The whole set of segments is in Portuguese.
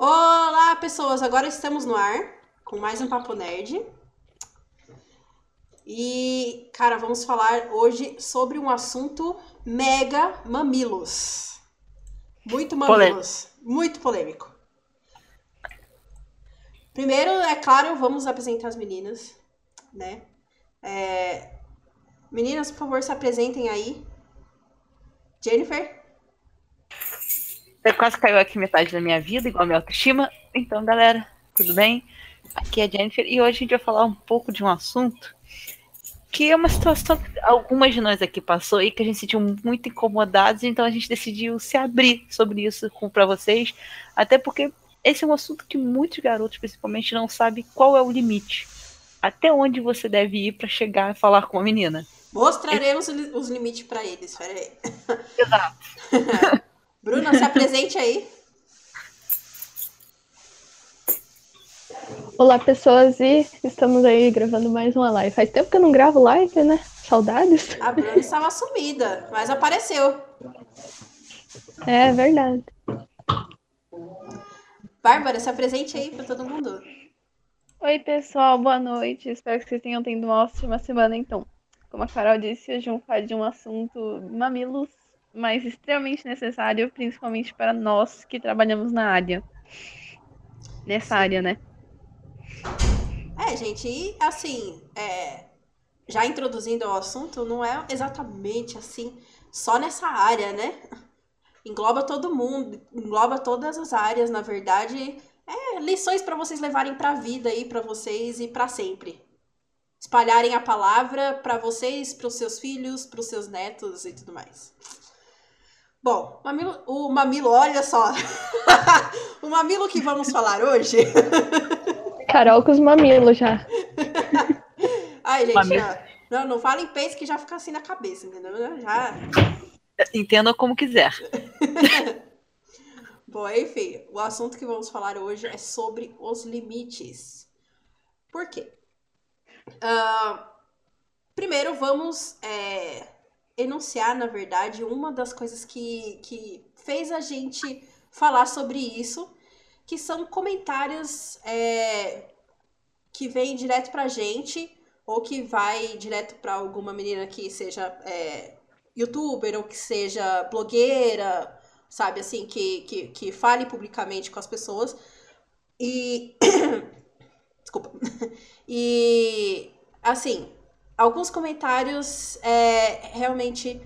Olá, pessoas! Agora estamos no ar com mais um Papo Nerd. E, cara, vamos falar hoje sobre um assunto mega mamilos. Muito mamilos. Muito polêmico. Primeiro, é claro, vamos apresentar as meninas, né? É... Meninas, por favor, se apresentem aí. Jennifer? Quase caiu aqui metade da minha vida, igual a minha autoestima. Então, galera, tudo bem? Aqui é a Jennifer e hoje a gente vai falar um pouco de um assunto que é uma situação que algumas de nós aqui passou e que a gente se sentiu muito incomodados, então a gente decidiu se abrir sobre isso para vocês, até porque esse é um assunto que muitos garotos, principalmente, não sabem qual é o limite. Até onde você deve ir para chegar a falar com a menina. Mostraremos os limites para eles, peraí. Exato. Bruna, se apresente aí. Olá, pessoas, e estamos aí gravando mais uma live. Faz tempo que eu não gravo live, né? Saudades. A Bruna estava sumida, mas apareceu. É verdade. Bárbara, se apresente aí para todo mundo. Oi, pessoal, boa noite. Espero que vocês tenham tendo uma ótima semana, então. Como a Carol disse, hoje vamos falar de um assunto mamilos mas extremamente necessário, principalmente para nós que trabalhamos na área. Nessa área, né? É, gente, e assim, é, já introduzindo o assunto, não é exatamente assim, só nessa área, né? Engloba todo mundo, engloba todas as áreas, na verdade. É, lições para vocês levarem para a vida aí, para vocês e para sempre. Espalharem a palavra para vocês, para os seus filhos, para os seus netos e tudo mais. Bom, mamilo, o mamilo, olha só. o mamilo que vamos falar hoje. Carol com os mamilos já. Ai, gente, Mamilo. não, não fala em peixe que já fica assim na cabeça, entendeu? Já. Entenda como quiser. Bom, enfim, o assunto que vamos falar hoje é sobre os limites. Por quê? Uh, primeiro, vamos é, enunciar, na verdade, uma das coisas que, que fez a gente falar sobre isso, que são comentários é, que vêm direto pra gente, ou que vai direto para alguma menina que seja é, youtuber, ou que seja blogueira, sabe, assim, que, que, que fale publicamente com as pessoas. E. Desculpa. E. Assim, alguns comentários é, realmente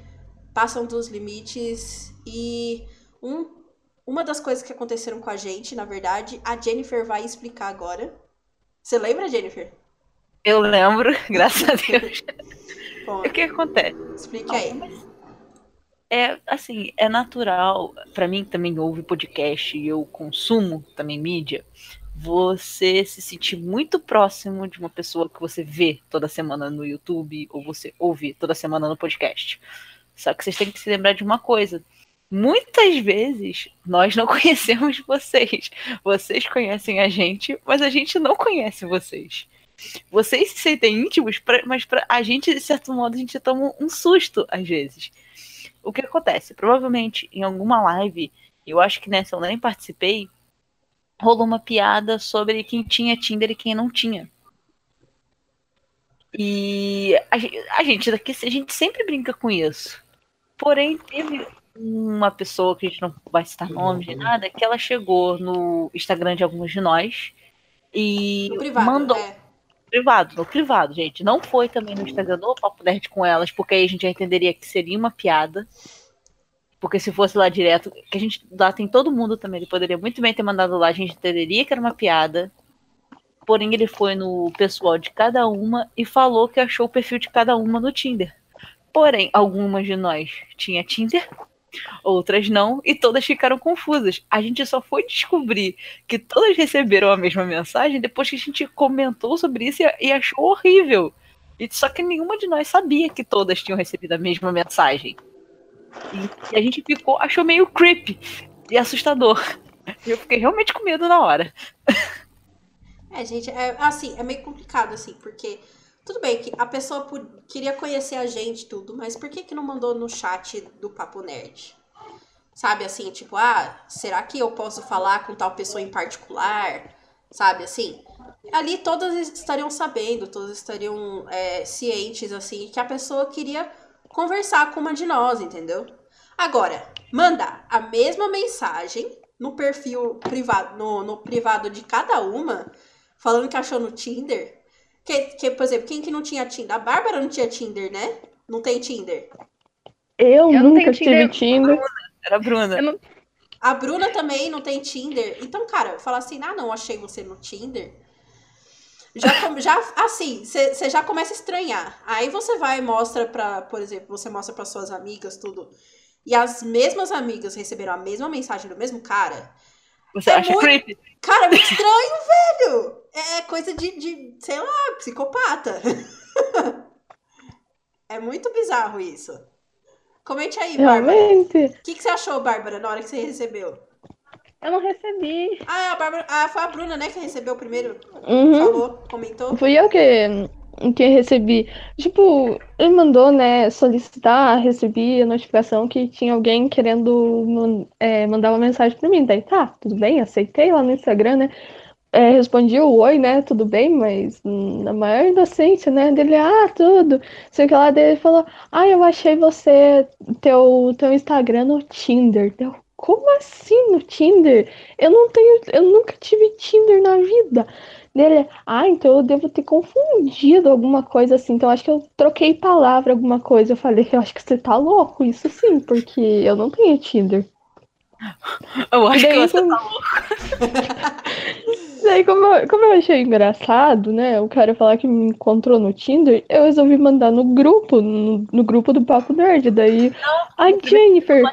passam dos limites e um, uma das coisas que aconteceram com a gente, na verdade, a Jennifer vai explicar agora. Você lembra, Jennifer? Eu lembro, graças a Deus. Bom, o que acontece? Explique aí. É assim, é natural, para mim também ouve podcast e eu consumo também mídia você se sentir muito próximo de uma pessoa que você vê toda semana no YouTube ou você ouve toda semana no podcast. Só que vocês têm que se lembrar de uma coisa. Muitas vezes nós não conhecemos vocês. Vocês conhecem a gente, mas a gente não conhece vocês. Vocês se sentem íntimos, pra, mas para a gente, de certo modo, a gente toma um susto às vezes. O que acontece? Provavelmente em alguma live, eu acho que nessa eu nem participei, rolou uma piada sobre quem tinha Tinder e quem não tinha. E a, a gente daqui, a gente sempre brinca com isso. Porém, teve uma pessoa que a gente não vai citar nome de nada, que ela chegou no Instagram de alguns de nós e no privado, mandou. É. Privado, no privado, gente. Não foi também no Instagram do Papo Nerd com elas, porque aí a gente já entenderia que seria uma piada. Porque se fosse lá direto, que a gente lá tem todo mundo também, ele poderia muito bem ter mandado lá, a gente entenderia que era uma piada. Porém, ele foi no pessoal de cada uma e falou que achou o perfil de cada uma no Tinder. Porém, algumas de nós tinha Tinder, outras não, e todas ficaram confusas. A gente só foi descobrir que todas receberam a mesma mensagem depois que a gente comentou sobre isso e, achou horrível. Só que nenhuma de nós sabia que todas tinham recebido a mesma mensagem. E, a gente ficou, achou meio creepy e assustador. E eu fiquei realmente com medo na hora. É, gente, é, assim, é meio complicado, assim, porque tudo bem que a pessoa queria conhecer a gente tudo, mas por que que não mandou no chat do Papo Nerd? Sabe assim, tipo, ah, será que eu posso falar com tal pessoa em particular? Sabe assim? Ali todas estariam sabendo, todas estariam é, cientes, assim, que a pessoa queria conversar com uma de nós, entendeu? Agora, mandar a mesma mensagem no perfil privado, no, no privado de cada uma, falando que achou no Tinder. Que, que, por exemplo, quem que não tinha Tinder? A Bárbara não tinha Tinder, né? Não tem Tinder. Eu, Eu nunca tive Tinder. Era a Bruna. Não- A Bruna também não tem Tinder. Então, cara, falar assim, ah, não, achei você no Tinder. Já, já assim, você já começa a estranhar. Aí você vai e mostra pra, por exemplo, você mostra pra suas amigas tudo. E as mesmas amigas receberam a mesma mensagem do mesmo cara. Você É acha muito- creepy? Cara, é muito estranho, velho! É coisa de, de, sei lá, psicopata. é muito bizarro isso. Comente aí, Bárbara. Realmente. O que, que você achou, Bárbara, na hora que você recebeu? Eu não recebi. Ah, é a Bárbara. Ah, foi a Bruna, né, que recebeu primeiro. Uhum. Falou, comentou. Fui eu que, que recebi. Tipo, ele mandou, né, solicitar, recebi a notificação que tinha alguém querendo é, mandar uma mensagem pra mim. Daí, tá, tudo bem, aceitei lá no Instagram, né? É, respondi o oi, né? Tudo bem, mas na maior inocência, né? Dele, ah, tudo. Sei que lá dele falou, ah, eu achei você, teu, teu Instagram no Tinder. Deu, como assim no Tinder? Eu não tenho, eu nunca tive Tinder na vida. Dele, ah, então eu devo ter confundido alguma coisa assim. Então acho que eu troquei palavra, alguma coisa. Eu falei, eu acho que você tá louco, isso sim, porque eu não tenho Tinder. Eu acho que Daí, você como- tá louco. Daí, como eu, como eu achei engraçado, né? O cara falar que me encontrou no Tinder, eu resolvi mandar no grupo, no, no grupo do Papo Nerd. Daí a no primeiro Jennifer, Não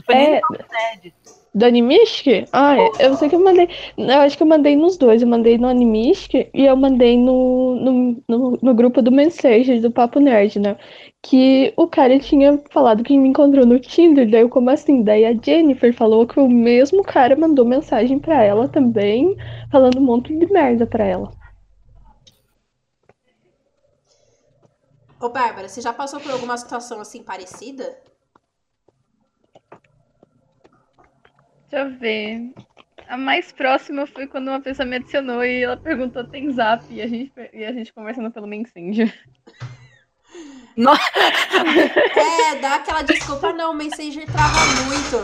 foi nem É, no Nerd. do Animistic? Ah, eu sei que eu mandei. Eu acho que eu mandei nos dois. Eu mandei no Animistic e eu mandei no, no, no, no grupo do Messenger do Papo Nerd, né? Que o cara tinha falado que me encontrou no Tinder. Daí eu, como assim? Daí a Jennifer falou que o mesmo cara mandou mensagem pra ela também, falando um monte de merda pra ela. Ô, Bárbara, você já passou por alguma situação assim parecida? Deixa eu ver. A mais próxima foi quando uma pessoa me adicionou e ela perguntou tem zap e a gente, e a gente conversando pelo Messenger. É, dá aquela desculpa, não, o Messenger trava muito.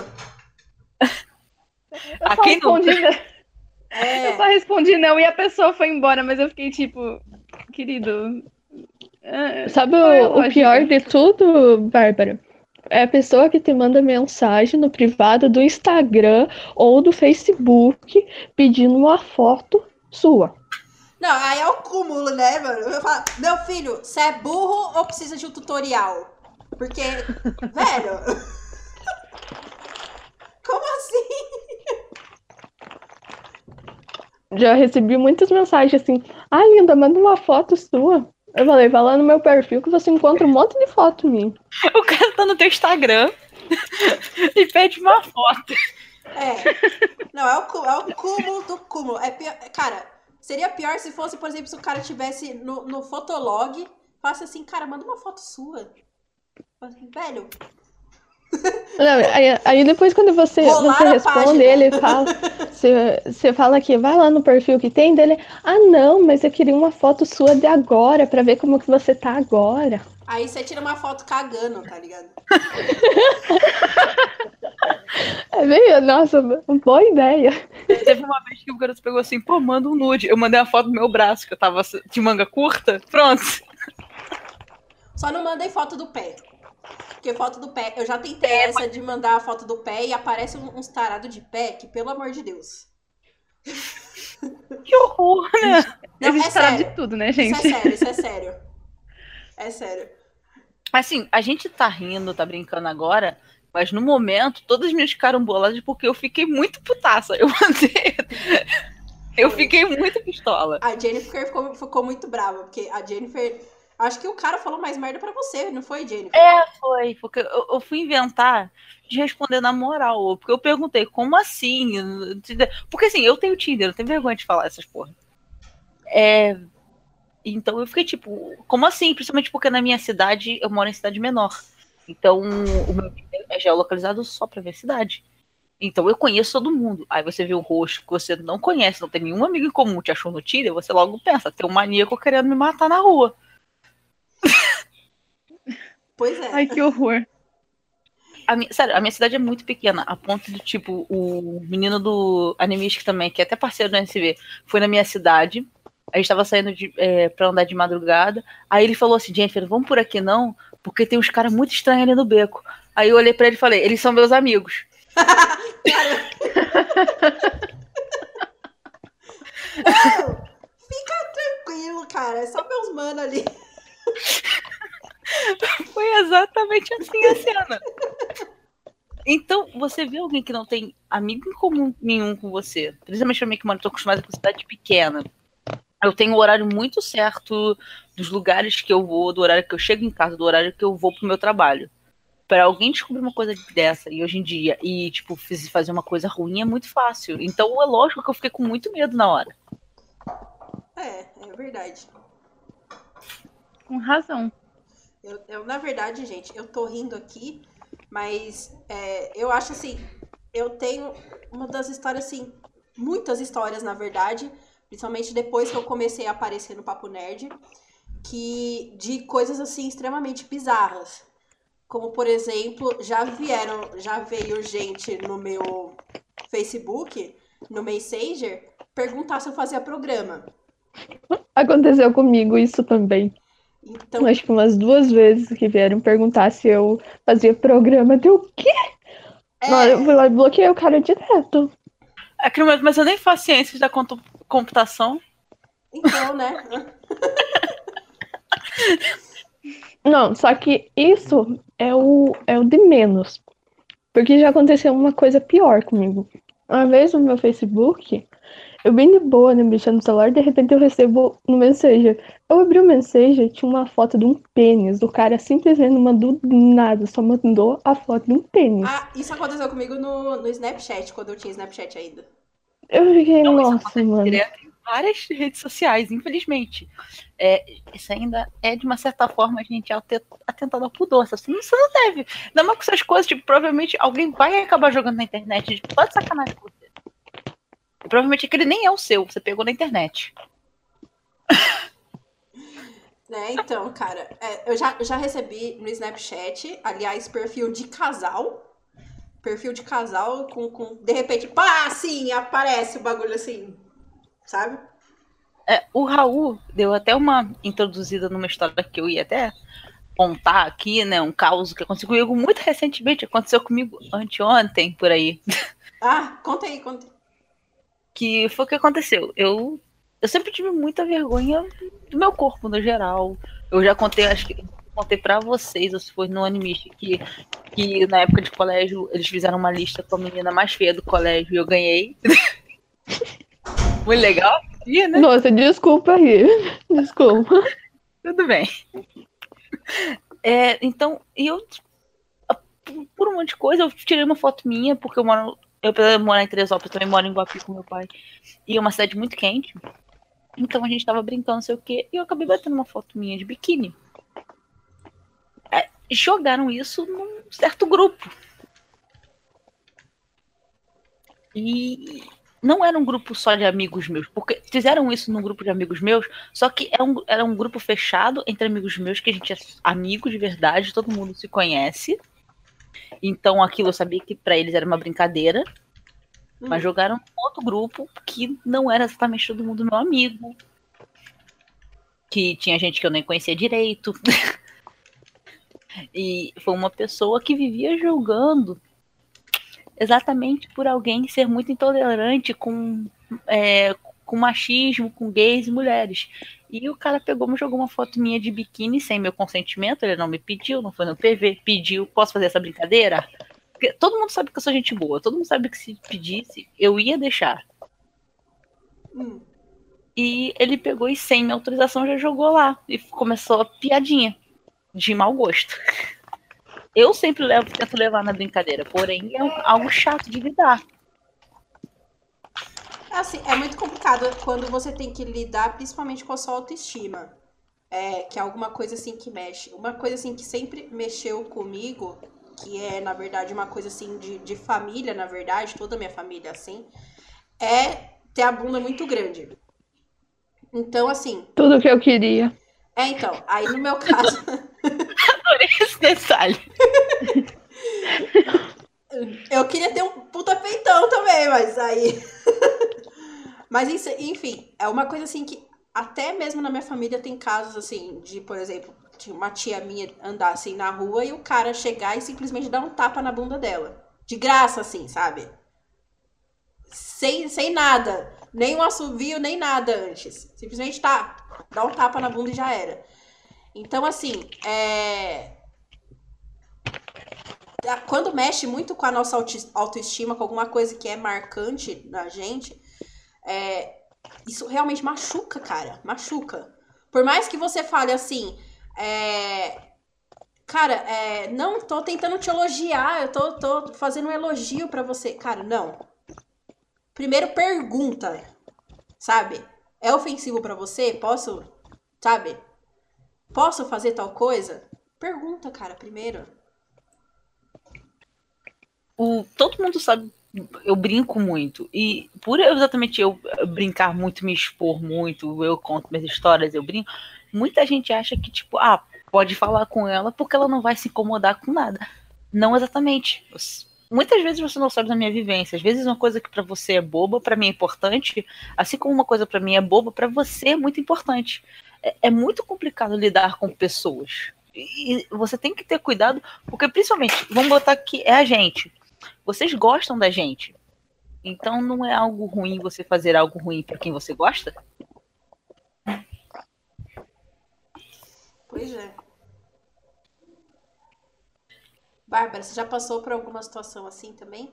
Eu A só quem nunca? respondi, eu É, só respondi não e a pessoa foi embora, mas eu fiquei tipo, querido. é, Sabe qual é o, o pior de tudo, Bárbara? É a pessoa que te manda mensagem no privado do Instagram ou do Facebook pedindo uma foto sua. não, aí é o cúmulo, né, mano? Eu falo, meu filho, você é burro ou precisa de um tutorial? Porque, velho. Como assim? Já recebi muitas mensagens assim: Ah, linda, manda uma foto sua. Eu falei, vai lá no meu perfil que você encontra um monte de foto minha. O cara tá no teu Instagram e pede uma foto. É. Não, é o, é o cúmulo do cúmulo. É pior, cara, seria pior se fosse, por exemplo, se o cara tivesse no, no Fotolog, falasse assim, cara, manda uma foto sua. Assim, Velho, Não, aí, aí depois quando você, Rolar você responde, ele fala, você, você fala que vai lá no perfil que tem dele, ah não, mas eu queria uma foto sua de agora pra ver como que você tá agora. aí você tira uma foto cagando, tá ligado? É meio, nossa, boa ideia. Teve uma vez que o garoto pegou assim, pô, manda um nude. Eu mandei a foto do meu braço, que eu tava de manga curta. Pronto. Só não mandei foto do pé. Porque foto do pé, eu já tentei essa de mandar a foto do pé e aparece um- uns tarados de pé que, pelo amor de Deus. Que horror, né? Não, é Existe parada sério. de tudo, né, Isso é gente? sério, isso é sério. É sério. Assim, a gente tá rindo, tá brincando agora, mas no momento, todas as minhas ficaram boladas porque eu fiquei muito putaça. Eu mandei. Eu fiquei muito pistola. A Jennifer ficou, ficou muito brava, porque a Jennifer. Acho que o cara falou mais merda pra você, não foi, Jennifer? É, foi, porque eu, eu fui inventar de responder na moral. Porque eu perguntei, como assim? Porque assim, eu tenho Tinder, eu tenho vergonha de falar essas porra. É. Então eu fiquei tipo, como assim? Principalmente porque na minha cidade, eu moro em cidade menor. Então, o meu é geolocalizado só pra ver cidade. Então eu conheço todo mundo. Aí você vê um rosto que você não conhece, não tem nenhum amigo em comum, te achou no Tinder, você logo pensa, tem um maníaco querendo me matar na rua. Pois é. Ai, que horror. A minha, sério, a minha cidade é muito pequena, a ponto de, tipo, o menino do Animistic também, que é até parceiro do NSV, foi na minha cidade. A gente tava saindo de, é, pra andar de madrugada. Aí ele falou assim, Jennifer, vamos por aqui não, porque tem uns caras muito estranhos ali no beco. Aí eu olhei pra ele e falei, eles são meus amigos. Não, fica tranquilo, cara. É só meus mano ali. Foi exatamente assim a cena. Então, você vê alguém que não tem amigo em comum nenhum com você, principalmente pra mim que mano, tô acostumada com cidade pequena. Eu tenho o horário muito certo dos lugares que eu vou, do horário que eu chego em casa, do horário que eu vou pro meu trabalho. Pra alguém descobrir uma coisa dessa e hoje em dia e, tipo, fazer uma coisa ruim é muito fácil. Então é lógico que eu fiquei com muito medo na hora. É, é verdade. Com razão. Eu, eu, na verdade, gente, eu tô rindo aqui, mas é, eu acho assim, eu tenho uma das histórias, assim, muitas histórias, na verdade, principalmente depois que eu comecei a aparecer no Papo Nerd, que de coisas assim extremamente bizarras. Como, por exemplo, já vieram, já veio gente no meu Facebook, no Messenger, perguntar se eu fazia programa. Aconteceu comigo isso também. Então, Acho que umas duas vezes que vieram perguntar se eu fazia programa. Deu o quê? é, Não, eu fui lá e bloqueei o cara direto. É que, mas eu nem faço ciências da computação. então, né? Não, só que isso é o, é o de menos. Porque já aconteceu uma coisa pior comigo. Uma vez no meu Facebook, eu bem de boa, né, mexendo no celular, de repente eu recebo no Messenger. Eu abri o Messenger, tinha uma foto de um pênis. O cara simplesmente não mandou nada, só mandou a foto de um pênis. Ah, isso aconteceu comigo no, no Snapchat, quando eu tinha Snapchat ainda. Eu fiquei, isso nossa, mano. direto em várias redes sociais, infelizmente. É, isso ainda é, de uma certa forma, a gente até atentado ao pudor. Você não, você não deve. Ainda mais com essas coisas, tipo, provavelmente alguém vai acabar jogando na internet, tipo, só de sacanagem com. E provavelmente aquele nem é o seu, você pegou na internet. Né, então, cara, é, eu já, eu já recebi no Snapchat, aliás, perfil de casal. Perfil de casal com, com de repente, pá, assim, aparece o bagulho assim, sabe? É, o Raul deu até uma introduzida numa história que eu ia até contar aqui, né? Um caos que aconteceu comigo muito recentemente, aconteceu comigo anteontem, por aí. Ah, conta aí, conta aí. Que foi o que aconteceu. Eu, eu sempre tive muita vergonha do meu corpo no geral. Eu já contei, acho que contei pra vocês, ou se foi no Animist, que, que na época de colégio eles fizeram uma lista com a menina mais feia do colégio e eu ganhei. Muito legal, ia, né? Nossa, desculpa aí. Desculpa. Tudo bem. É, então, e eu, por um monte de coisa, eu tirei uma foto minha, porque eu moro, eu de morar em Teresópolis, também moro em Guapi com meu pai, e é uma cidade muito quente. Então a gente tava brincando, não sei o quê, e eu acabei batendo uma foto minha de biquíni. É, jogaram isso num certo grupo. E não era um grupo só de amigos meus, porque fizeram isso num grupo de amigos meus, só que era um, era um grupo fechado entre amigos meus, que a gente é amigo de verdade, todo mundo se conhece. Então aquilo eu sabia que pra eles era uma brincadeira, mas jogaram um outro grupo que não era exatamente todo mundo meu amigo. Que tinha gente que eu nem conhecia direito. e foi uma pessoa que vivia julgando exatamente por alguém ser muito intolerante com, é, com machismo, com gays e mulheres. E o cara pegou, me jogou uma foto minha de biquíni sem meu consentimento, ele não me pediu, não foi no PV, pediu, posso fazer essa brincadeira? Porque todo mundo sabe que eu sou gente boa, todo mundo sabe que se pedisse, eu ia deixar. Hum. E ele pegou e sem minha autorização já jogou lá. E começou a piadinha de mau gosto. Eu sempre levo, tento levar na brincadeira, porém é algo chato de lidar. É assim, é muito complicado quando você tem que lidar principalmente com a sua autoestima. é, que é alguma coisa assim que mexe. Uma coisa assim que sempre mexeu comigo, que é, na verdade, uma coisa assim de, de família, na verdade, toda a minha família assim, é ter a bunda muito grande. Então, assim. Tudo que eu queria. É, então, aí no meu caso. Adorei esse detalhe. eu queria ter um puta peitão também, mas aí. Mas enfim, é uma coisa assim que até mesmo na minha família tem casos assim, de, por exemplo, uma tia minha andar assim na rua e o cara chegar e simplesmente dar um tapa na bunda dela. De graça, assim, sabe? Sem, sem nada. Nem um assovio, nem nada antes. Simplesmente tá, dá um tapa na bunda e já era. Então, assim, é... Quando mexe muito com a nossa autoestima, com alguma coisa que é marcante na gente, é, isso realmente machuca, cara. Machuca. Por mais que você fale assim, é, cara, é, não tô tentando te elogiar, eu tô, tô fazendo um elogio para você. Cara, não. Primeiro pergunta, sabe? É ofensivo para você? Posso, sabe? Posso fazer tal coisa? Pergunta, cara, primeiro. O, todo mundo sabe eu brinco muito. E por exatamente eu brincar muito, me expor muito, eu conto minhas histórias, eu brinco, muita gente acha que, tipo, ah, pode falar com ela porque ela não vai se incomodar com nada. Não exatamente. Muitas vezes você não sabe da minha vivência. Às vezes uma coisa que para você é boba, para mim é importante, assim como uma coisa para mim é boba, para você é muito importante. É, é muito complicado lidar com pessoas. E você tem que ter cuidado, porque principalmente, vamos botar que é a gente vocês gostam da gente. Então não é algo ruim você fazer algo ruim para quem você gosta? Pois é. Bárbara, você já passou por alguma situação assim também?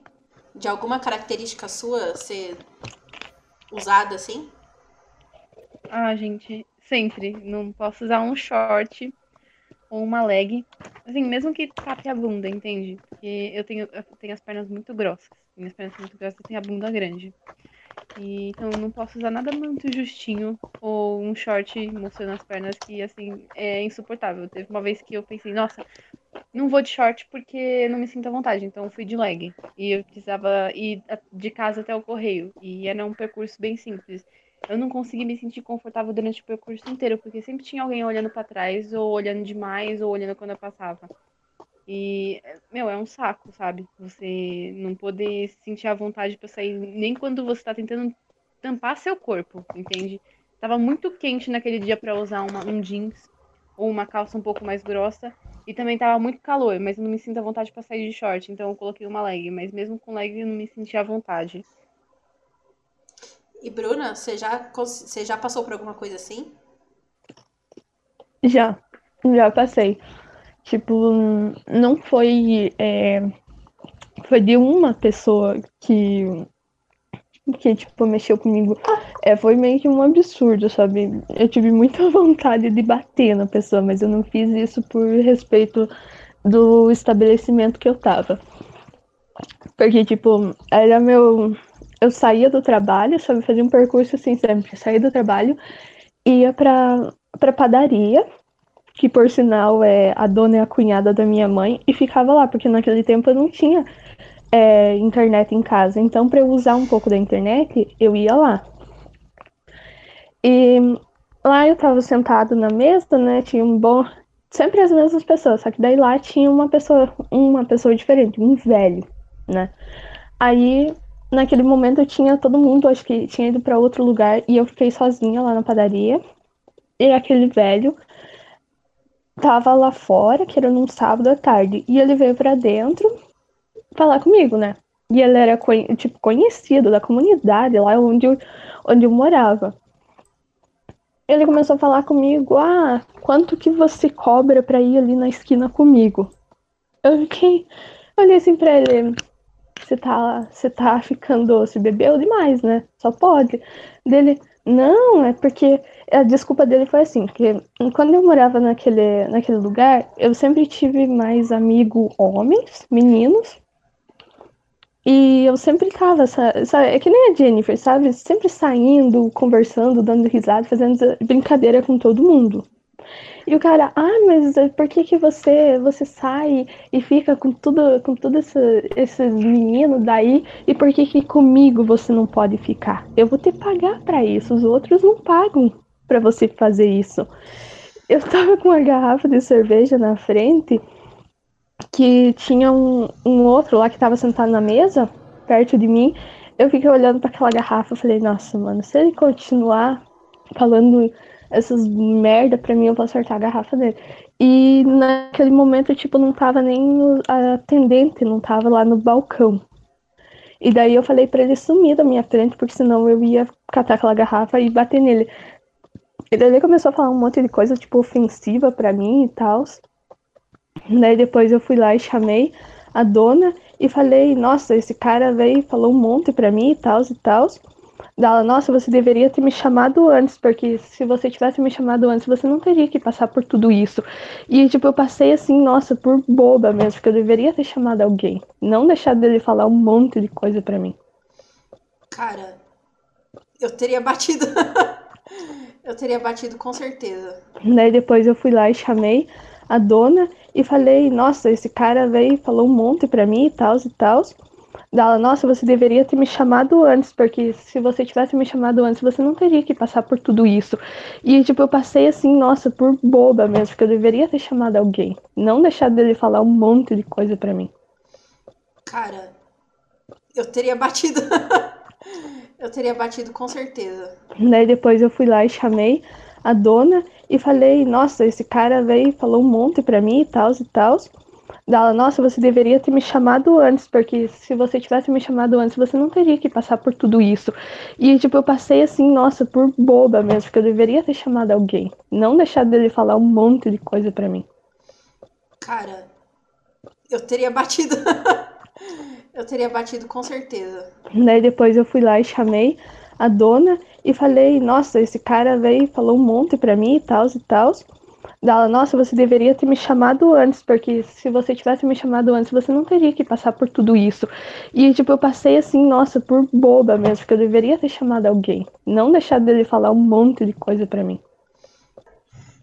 De alguma característica sua ser usada assim? Ah, gente, sempre. Não posso usar um short ou uma leg. Assim, mesmo que tape a bunda, entende? Porque eu tenho, eu tenho as pernas muito grossas. Minhas pernas são muito grossas e tenho a bunda grande. E, então eu não posso usar nada muito justinho ou um short mostrando as pernas que, assim, é insuportável. Teve uma vez que eu pensei, nossa, não vou de short porque não me sinto à vontade. Então fui de leg. E eu precisava ir de casa até o correio. E era um percurso bem simples eu não consegui me sentir confortável durante o percurso inteiro, porque sempre tinha alguém olhando para trás, ou olhando demais, ou olhando quando eu passava. E, meu, é um saco, sabe? Você não poder sentir a vontade para sair, nem quando você tá tentando tampar seu corpo, entende? Tava muito quente naquele dia para usar uma, um jeans ou uma calça um pouco mais grossa. E também tava muito calor, mas eu não me sinto à vontade para sair de short, então eu coloquei uma leg. Mas mesmo com leg eu não me senti à vontade. E Bruna, você já, você já passou por alguma coisa assim? Já, já passei. Tipo, não foi. É, foi de uma pessoa que. Que, tipo, mexeu comigo. É, foi meio que um absurdo, sabe? Eu tive muita vontade de bater na pessoa, mas eu não fiz isso por respeito do estabelecimento que eu tava. Porque, tipo, era meu eu saía do trabalho, sabe, fazia um percurso assim sempre, saía do trabalho, ia pra, pra padaria, que por sinal é a dona e a cunhada da minha mãe, e ficava lá, porque naquele tempo eu não tinha é, internet em casa. Então, para eu usar um pouco da internet, eu ia lá. E lá eu tava sentado na mesa, né? Tinha um bom. Sempre as mesmas pessoas, só que daí lá tinha uma pessoa, uma pessoa diferente, um velho, né? Aí naquele momento eu tinha todo mundo, acho que tinha ido para outro lugar e eu fiquei sozinha lá na padaria. E aquele velho tava lá fora, que era num sábado à tarde, e ele veio para dentro falar comigo, né? E ele era tipo conhecido da comunidade lá onde eu, onde eu morava. Ele começou a falar comigo: "Ah, quanto que você cobra para ir ali na esquina comigo?" Eu fiquei, olhei assim para ele: você tá, você tá ficando doce, bebeu demais, né? Só pode. Dele, não, é porque a desculpa dele foi assim, que quando eu morava naquele, naquele lugar, eu sempre tive mais amigo homens, meninos, e eu sempre tava, sabe, é que nem a Jennifer, sabe? Sempre saindo, conversando, dando risada, fazendo brincadeira com todo mundo. E o cara, ah, mas por que que você você sai e fica com tudo com tudo esse, esses meninos daí e por que que comigo você não pode ficar? Eu vou ter que pagar para isso, os outros não pagam para você fazer isso. Eu tava com uma garrafa de cerveja na frente que tinha um, um outro lá que tava sentado na mesa perto de mim. Eu fiquei olhando para aquela garrafa falei, nossa, mano, se ele continuar falando essas merda pra mim, eu vou acertar a garrafa dele. E naquele momento, tipo, não tava nem a atendente, não tava lá no balcão. E daí eu falei para ele sumir da minha frente, porque senão eu ia catar aquela garrafa e bater nele. E daí ele começou a falar um monte de coisa, tipo, ofensiva para mim e tal. Daí depois eu fui lá e chamei a dona e falei, nossa, esse cara veio falou um monte pra mim e tal e tal. Dela, nossa, você deveria ter me chamado antes, porque se você tivesse me chamado antes, você não teria que passar por tudo isso. E, tipo, eu passei assim, nossa, por boba mesmo, porque eu deveria ter chamado alguém. Não deixar dele falar um monte de coisa para mim. Cara, eu teria batido. eu teria batido com certeza. Daí depois eu fui lá e chamei a dona e falei, nossa, esse cara veio e falou um monte pra mim e tal e tal. Dela, nossa, você deveria ter me chamado antes, porque se você tivesse me chamado antes, você não teria que passar por tudo isso. E, tipo, eu passei assim, nossa, por boba mesmo, porque eu deveria ter chamado alguém. Não deixar dele falar um monte de coisa pra mim. Cara, eu teria batido. eu teria batido com certeza. Daí depois eu fui lá e chamei a dona e falei, nossa, esse cara veio e falou um monte pra mim e tal e tal. Dela, nossa, você deveria ter me chamado antes, porque se você tivesse me chamado antes, você não teria que passar por tudo isso. E, tipo, eu passei assim, nossa, por boba mesmo, porque eu deveria ter chamado alguém. Não deixar dele falar um monte de coisa pra mim. Cara, eu teria batido. eu teria batido com certeza. Daí depois eu fui lá e chamei a dona e falei, nossa, esse cara veio e falou um monte pra mim e tal e tal. Dela, nossa, você deveria ter me chamado antes, porque se você tivesse me chamado antes, você não teria que passar por tudo isso. E, tipo, eu passei assim, nossa, por boba mesmo, porque eu deveria ter chamado alguém. Não deixar dele falar um monte de coisa para mim.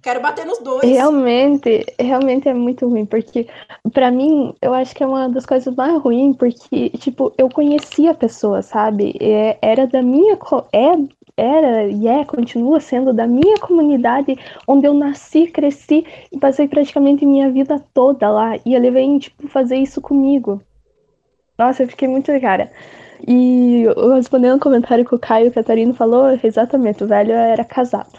Quero bater nos dois. Realmente, realmente é muito ruim, porque para mim, eu acho que é uma das coisas mais ruins, porque, tipo, eu conhecia a pessoa, sabe? É, era da minha. É era e é, continua sendo da minha comunidade, onde eu nasci, cresci e passei praticamente minha vida toda lá. E ele vem, tipo, fazer isso comigo. Nossa, eu fiquei muito cara. E respondendo o comentário que o Caio Catarino falou, exatamente, o velho era casado.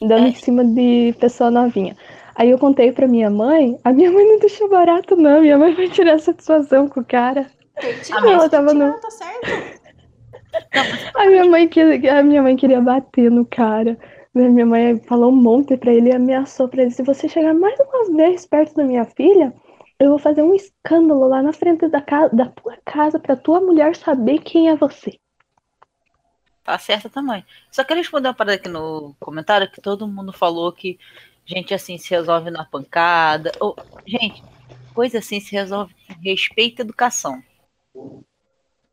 Dando é. em cima de pessoa novinha. Aí eu contei pra minha mãe, a minha mãe não deixou barato, não. Minha mãe vai tirar satisfação com o cara. Ah, ela tava no... tá certo. A minha mãe queria, a minha mãe queria bater no cara. Minha mãe falou um monte pra ele e ameaçou pra ele: se você chegar mais umas vezes perto da minha filha, eu vou fazer um escândalo lá na frente da, casa, da tua casa pra tua mulher saber quem é você. Tá certa também. Só quero responder uma parada aqui no comentário que todo mundo falou que gente assim se resolve na pancada. Oh, gente, coisa assim se resolve com respeito e educação.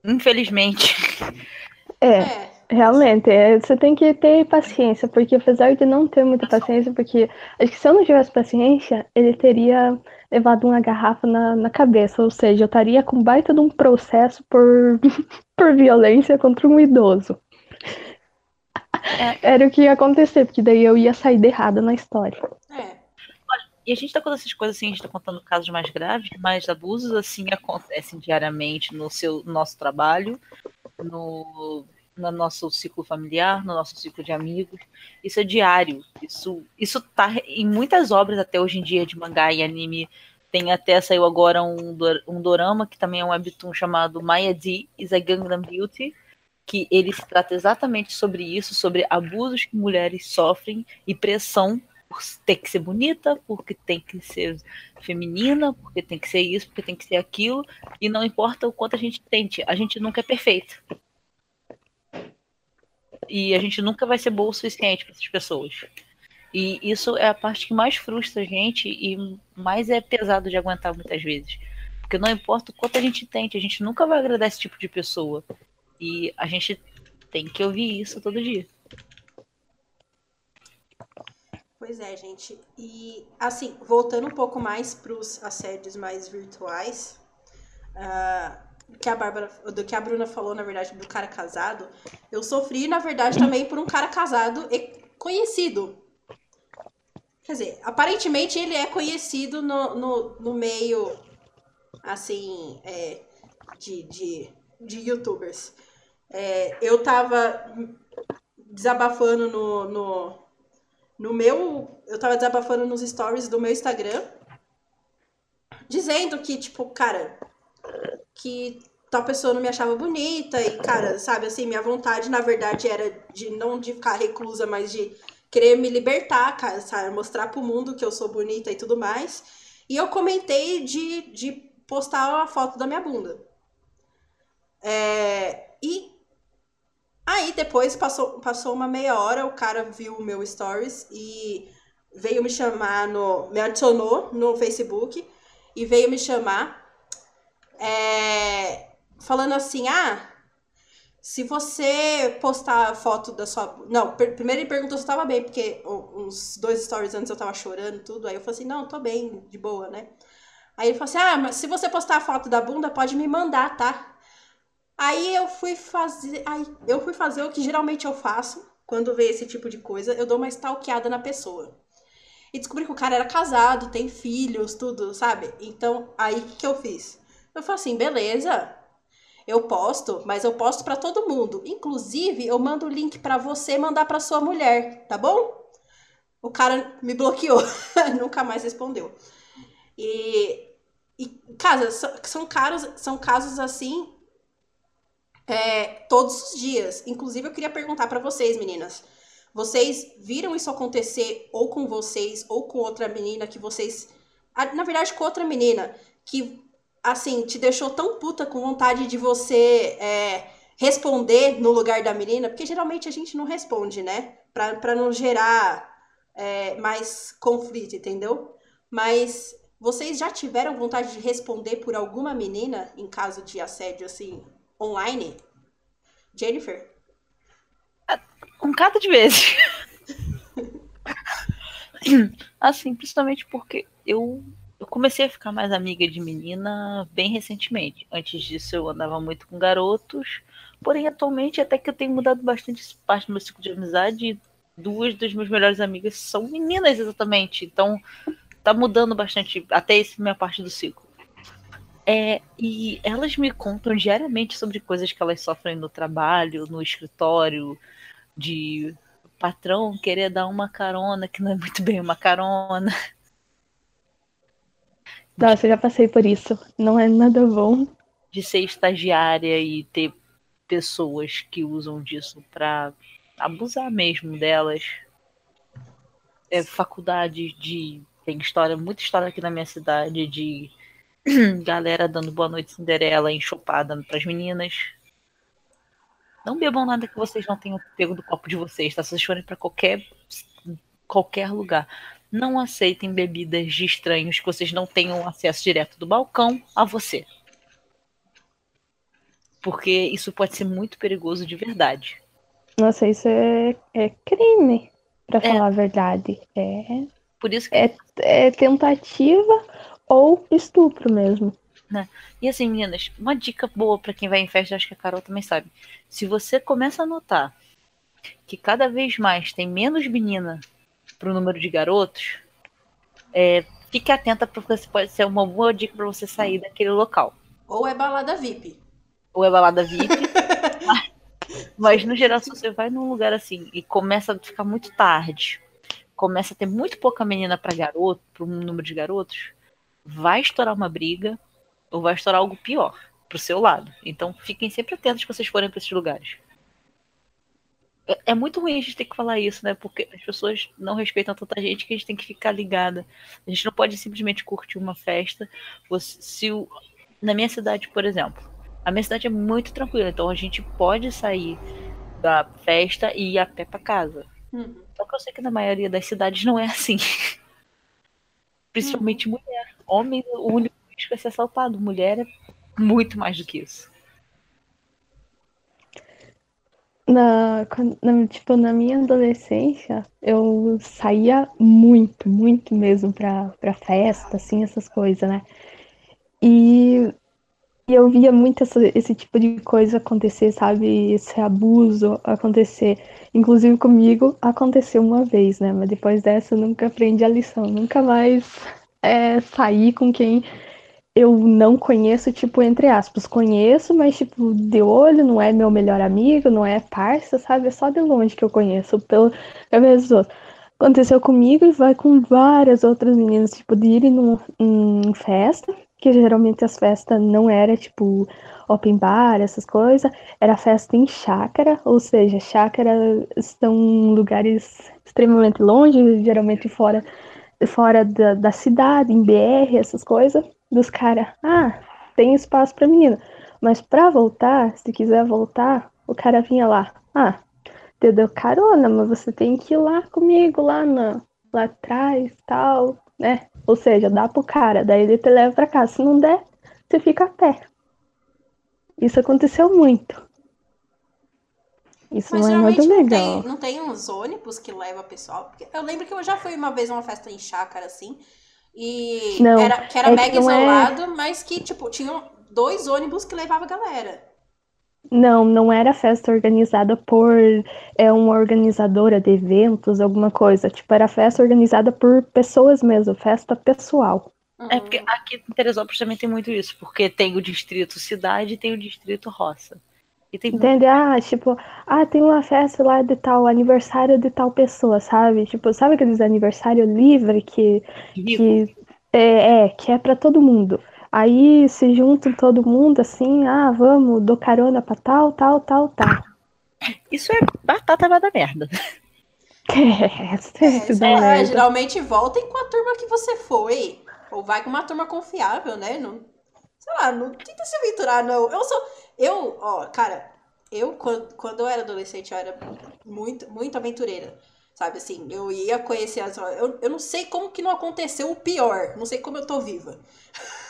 Infelizmente. É, é. realmente, é, você tem que ter paciência, porque apesar de não ter muita paciência, porque acho que se eu não tivesse paciência, ele teria levado uma garrafa na, na cabeça, ou seja, eu estaria com baita de um processo por, por violência contra um idoso. É. Era o que ia acontecer, porque daí eu ia sair de errada na história. É. E a gente tá contando essas coisas assim, a gente tá contando casos mais graves, mas abusos assim acontecem diariamente no seu no nosso trabalho, no, no nosso ciclo familiar, no nosso ciclo de amigos. Isso é diário. Isso, isso tá em muitas obras até hoje em dia de mangá e anime. Tem até saiu agora um, um dorama que também é um webtoon chamado Maya D is a Gangnam Beauty, que ele se trata exatamente sobre isso, sobre abusos que mulheres sofrem e pressão por ter que ser bonita, porque tem que ser feminina, porque tem que ser isso, porque tem que ser aquilo, e não importa o quanto a gente tente, a gente nunca é perfeito. E a gente nunca vai ser boa o suficiente para essas pessoas. E isso é a parte que mais frustra a gente e mais é pesado de aguentar muitas vezes. Porque não importa o quanto a gente tente, a gente nunca vai agradar esse tipo de pessoa. E a gente tem que ouvir isso todo dia. Pois é, gente. E, assim, voltando um pouco mais para os assédios mais virtuais, uh, que a Bárbara, do que a Bruna falou, na verdade, do cara casado, eu sofri, na verdade, também por um cara casado e conhecido. Quer dizer, aparentemente ele é conhecido no, no, no meio, assim, é, de, de, de youtubers. É, eu tava desabafando no, no, no meu. Eu tava desabafando nos stories do meu Instagram, dizendo que, tipo, cara, que tal pessoa não me achava bonita e, cara, sabe, assim, minha vontade, na verdade, era de não de ficar reclusa, mas de querer me libertar, cara, sabe, mostrar pro mundo que eu sou bonita e tudo mais. E eu comentei de, de postar uma foto da minha bunda. É, e Aí depois passou, passou uma meia hora, o cara viu o meu stories e veio me chamar no. me adicionou no Facebook e veio me chamar é, falando assim, ah, se você postar foto da sua. Não, primeiro ele perguntou se eu tava bem, porque uns dois stories antes eu tava chorando tudo. Aí eu falei assim, não, tô bem, de boa, né? Aí ele falou assim: ah, mas se você postar a foto da bunda, pode me mandar, tá? Aí eu fui fazer. Aí eu fui fazer o que geralmente eu faço quando vê esse tipo de coisa. Eu dou uma stalkeada na pessoa. E descobri que o cara era casado, tem filhos, tudo, sabe? Então, aí o que, que eu fiz? Eu falei assim, beleza, eu posto, mas eu posto para todo mundo. Inclusive, eu mando o link para você mandar para sua mulher, tá bom? O cara me bloqueou, nunca mais respondeu. E, e casa, são casos, são casos assim é, todos os dias. Inclusive, eu queria perguntar para vocês, meninas. Vocês viram isso acontecer ou com vocês ou com outra menina que vocês. Na verdade, com outra menina que, assim, te deixou tão puta com vontade de você é, responder no lugar da menina? Porque geralmente a gente não responde, né? Pra, pra não gerar é, mais conflito, entendeu? Mas vocês já tiveram vontade de responder por alguma menina em caso de assédio, assim, online? Jennifer? Um cada de vezes. assim, principalmente porque eu, eu comecei a ficar mais amiga de menina bem recentemente. Antes disso eu andava muito com garotos, porém atualmente até que eu tenho mudado bastante parte do meu ciclo de amizade. Duas das minhas melhores amigas são meninas exatamente, então tá mudando bastante até essa minha parte do ciclo. É, e elas me contam diariamente sobre coisas que elas sofrem no trabalho, no escritório, de patrão querer dar uma carona, que não é muito bem uma carona. Nossa, eu já passei por isso. Não é nada bom. De ser estagiária e ter pessoas que usam disso para abusar mesmo delas. É, faculdade de. Tem história, muita história aqui na minha cidade de Galera dando boa noite Cinderela enxopada pras meninas. Não bebam nada que vocês não tenham pego do copo de vocês, tá? Se vocês forem para qualquer qualquer lugar, não aceitem bebidas de estranhos que vocês não tenham acesso direto do balcão a você. Porque isso pode ser muito perigoso de verdade. Nossa, isso é, é crime, para é. falar a verdade. É. Por isso que... é, é tentativa ou estupro mesmo. Né? E assim, meninas, uma dica boa para quem vai em festa, acho que a Carol também sabe. Se você começa a notar que cada vez mais tem menos menina pro número de garotos, é, fique atenta porque pode ser uma boa dica para você sair daquele local. Ou é balada VIP. Ou é balada VIP. mas no geral, se você vai num lugar assim e começa a ficar muito tarde, começa a ter muito pouca menina para garoto, para um número de garotos, vai estourar uma briga ou vai estourar algo pior pro seu lado. Então fiquem sempre atentos que vocês forem para esses lugares. É, é, muito ruim a gente ter que falar isso, né? Porque as pessoas não respeitam tanta gente que a gente tem que ficar ligada. A gente não pode simplesmente curtir uma festa. Se o... Na minha cidade, por exemplo, a minha cidade é muito tranquila, então a gente pode sair da festa e ir a pé para casa. Uhum. Só que eu sei que na maioria das cidades não é assim. Principalmente uhum. mulher. Homem, o único risco é ser assaltado. Mulher é muito mais do que isso. na, na- tipo, na minha adolescência, eu saía muito, muito mesmo pra, pra festa, assim, essas coisas, né? E, e eu via muito essa- esse tipo de coisa acontecer, sabe? Esse abuso acontecer. Inclusive comigo aconteceu uma vez, né? Mas depois dessa eu nunca aprendi a lição. Nunca mais é, saí com quem eu não conheço, tipo, entre aspas, conheço, mas, tipo, de olho, não é meu melhor amigo, não é parça, sabe? É só de longe que eu conheço, pelo cabeça outros. Aconteceu comigo e vai com várias outras meninas, tipo, de irem em festa, que geralmente as festas não era, tipo, open bar, essas coisas, era festa em chácara, ou seja, chácara em lugares extremamente longe, geralmente fora, fora da, da cidade, em BR, essas coisas dos caras, ah, tem espaço pra menina. Mas pra voltar, se quiser voltar, o cara vinha lá, ah, te deu carona, mas você tem que ir lá comigo, lá, na, lá atrás, tal, né? Ou seja, dá pro cara, daí ele te leva pra casa. Se não der, você fica a pé. Isso aconteceu muito. Isso Mas não é geralmente nada não legal. tem, não tem uns ônibus que leva pessoal. Porque eu lembro que eu já fui uma vez numa festa em chácara, assim. E Não, era, que era é que mega não é- isolado, mas que, tipo, tinham dois ônibus que levavam a galera. Não, não era festa organizada por é, uma organizadora de eventos, alguma coisa. Tipo, era festa organizada por pessoas mesmo, festa pessoal. É porque aqui em Teresópolis também tem muito isso, porque tem o distrito cidade e tem o distrito roça. E tem Entende? Ah, tipo, ah, tem uma festa lá de tal, aniversário de tal pessoa, sabe? Tipo, sabe aqueles aniversário livre que, que é, é, que é pra todo mundo. Aí se juntam todo mundo assim, ah, vamos, dou carona pra tal, tal, tal, tal. Isso é batata merda. É, É, sempre sei dá lá, merda. geralmente voltem com a turma que você foi. Ou vai com uma turma confiável, né? Não, sei lá, não tenta se aventurar, não. Eu sou. Eu, ó, cara, eu, quando, quando eu era adolescente, eu era muito, muito aventureira. Sabe assim, eu ia conhecer as. Eu, eu não sei como que não aconteceu o pior. Não sei como eu tô viva.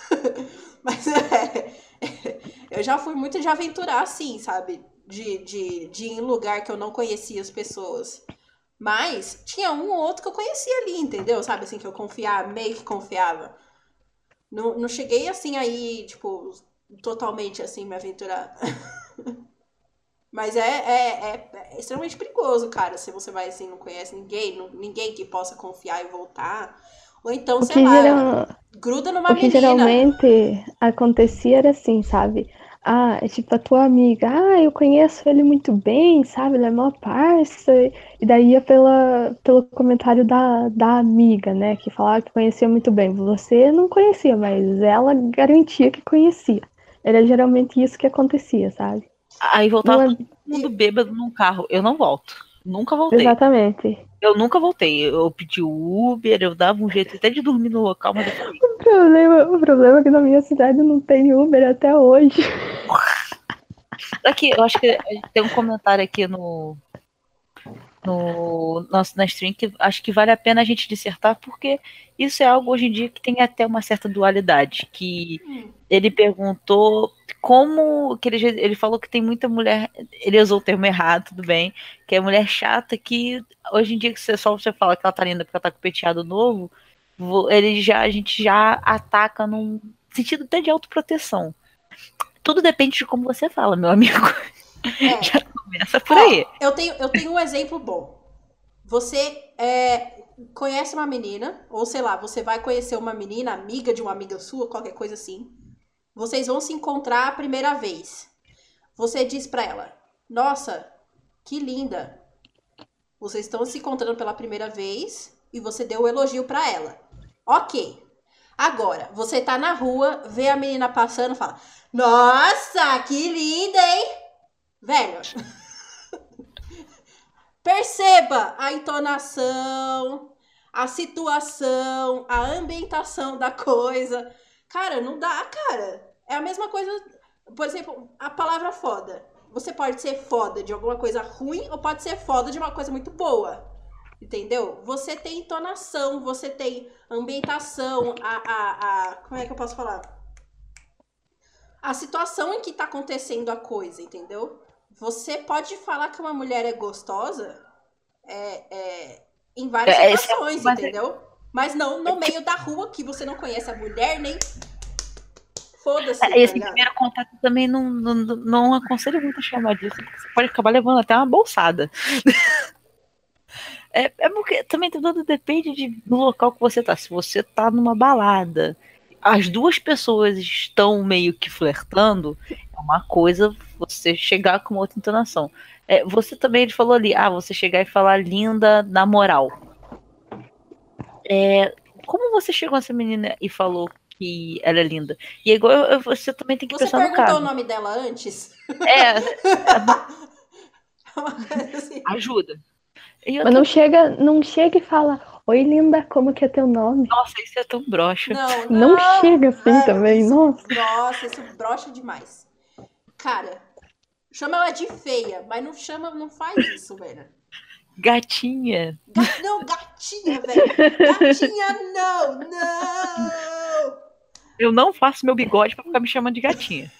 Mas é, eu já fui muito de aventurar, assim, sabe? De, de, de ir em lugar que eu não conhecia as pessoas. Mas tinha um ou outro que eu conhecia ali, entendeu? Sabe assim, que eu confiava, meio que confiava. Não, não cheguei assim aí, tipo, totalmente assim, me aventurar. Mas é, é, é, é extremamente perigoso, cara, se você vai assim, não conhece ninguém, não- ninguém que possa confiar e voltar. Ou então, O sei lá, geral- gruda numa o que menina. geralmente acontecia era assim, sabe? Ah, é tipo a tua amiga, ah, eu conheço ele muito bem, sabe? Ele é mó parça. E daí ia pela, pelo comentário da, da amiga, né? Que falava que conhecia muito bem. Você não conhecia, mas ela garantia que conhecia. Era geralmente isso que acontecia, sabe? Aí voltava Não é- todo mundo bêbado num carro. Eu não volto. Nunca voltei. Exatamente. Eu nunca voltei. Eu pedi Uber, eu dava um jeito até de dormir no local, mas depois. O problema, o problema é que na minha cidade não tem Uber até hoje. Aqui, eu acho que tem um comentário aqui no. No nosso na stream que acho que vale a pena a gente dissertar, porque isso é algo hoje em dia que tem até uma certa dualidade. Que ele perguntou como. que ele, ele falou que tem muita mulher. Ele usou o termo errado, tudo bem. Que é mulher chata que hoje em dia que você só você fala que ela tá linda porque ela tá com o penteado novo, vo- ele já, a gente já ataca num sentido até de autoproteção. Tudo depende de como você fala, meu amigo. É. Já começa por aí. Eu tenho, eu tenho um exemplo bom. Você é, conhece uma menina, ou sei lá, você vai conhecer uma menina, amiga de uma amiga sua, qualquer coisa assim. Vocês vão se encontrar a primeira vez. Você diz pra ela: Nossa, que linda. Vocês estão se encontrando pela primeira vez e você deu o elogio pra ela. Ok. Agora, você tá na rua, vê a menina passando e fala: Nossa, que linda, hein? Velho. Perceba a entonação, a situação, a ambientação da coisa. Cara, não dá, cara. É a mesma coisa. Por exemplo, a palavra foda. Você pode ser foda de alguma coisa ruim ou pode ser foda de uma coisa muito boa. Entendeu? Você tem entonação, você tem ambientação, a, a, a. Como é que eu posso falar? A situação em que tá acontecendo a coisa, entendeu? Você pode falar que uma mulher é gostosa é, é, em várias É, é, situações, mas é- entendeu? Mas não no meio da rua que você não conhece a mulher, nem. Foda-se. tá É, Esse ligado? primeiro contato também não, não, não aconselho muito a chamar disso, porque você pode acabar levando até uma bolsada. É, é porque também tudo depende de, do local que você tá. Se você tá numa balada, as duas pessoas estão meio que flertando, é uma coisa você chegar com uma outra entonação. É, você também ele falou ali, ah, você chegar e falar linda na moral. É, como você chegou nessa menina e falou que ela é linda? E é igual eu- eu- você também tem que Você pensar no perguntou caso. o nome dela antes? É, Uma coisa assim. ajuda. E Mas outra- não chega, não chega e fala, oi linda, como que é teu nome? Nossa, isso é tão broxa. Não, Não, não. chega assim Mano, também, isso- nossa. Nossa, isso brocha demais. Cara, chama ela de feia, mas não chama, não faz isso, velho. Gatinha. Ga- Não, gatinha, velho. Gatinha, não, não. Eu não faço meu bigode pra ficar me chamando de gatinha.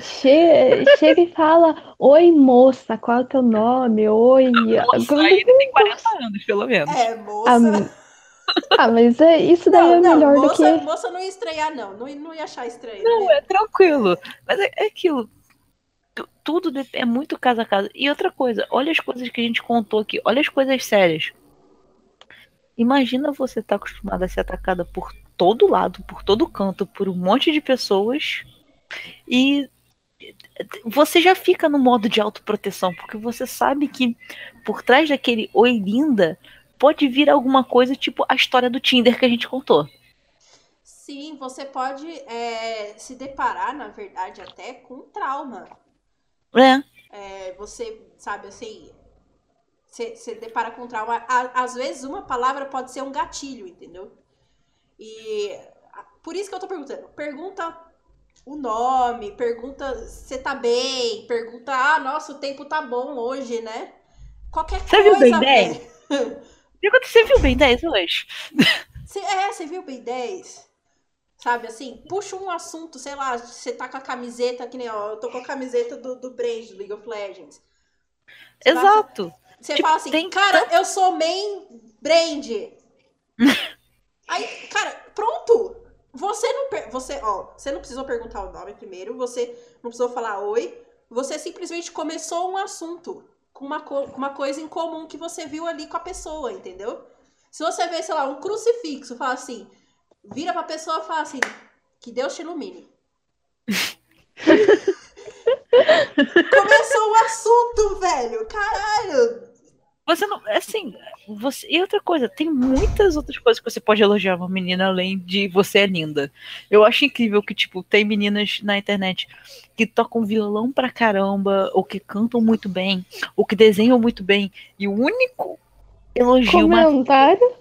Che- chega e fala, oi moça, qual é o teu nome? Oi. Como- aí ele tem 40 anos, pelo menos. É, Ah, moça. ah, mas é, isso daí Não, é não, melhor do moça, que. moça não ia estranhar, não. Não, ia- não ia achar estranho. Não, né? é tranquilo. Mas é, é aquilo. Tu- Tudo é muito caso a caso. E outra coisa, olha as coisas que a gente contou aqui. Olha as coisas sérias. Imagina você estar acostumada a ser atacada por todo lado, por todo canto, por um monte de pessoas. E você já fica no modo de autoproteção, porque você sabe que por trás daquele oi linda pode vir alguma coisa tipo a história do Tinder que a gente contou. Sim, você pode é, se deparar, na verdade, até com trauma. É. É, você, sabe, assim, você se depara com trauma. Às vezes, uma palavra pode ser um gatilho, entendeu? E por isso que eu tô perguntando. Pergunta o nome, pergunta se você tá bem, pergunta, ah, nossa, o tempo tá bom hoje, né? Qualquer Você viu coisa, Ben 10? velho. E quando você viu bem 10 hoje? Cê- é, você viu bem 10? Sabe assim, puxa um assunto, sei lá, você tá com a camiseta, que nem ó, eu tô com a camiseta do, do Brand, do League of Legends. Você Exato. Você Tipo, fala assim, cara, eu sou main brand. Aí, cara, pronto. Você não, você, ó, você não precisou perguntar o nome primeiro, você não precisou falar oi, você simplesmente começou um assunto com uma, co- com uma coisa em comum que você viu ali com a pessoa, entendeu? Se você vê, sei lá, um crucifixo, fala assim, vira pra pessoa e fala assim, que Deus te ilumine. Começou o assunto, velho. Caralho. Você não. Assim, você. E outra coisa, tem muitas outras coisas que você pode elogiar uma menina além de você é linda. Eu acho incrível que, tipo, tem meninas na internet que tocam violão pra caramba, ou que cantam muito bem, ou que desenham muito bem. E o único elogio uma Comentário.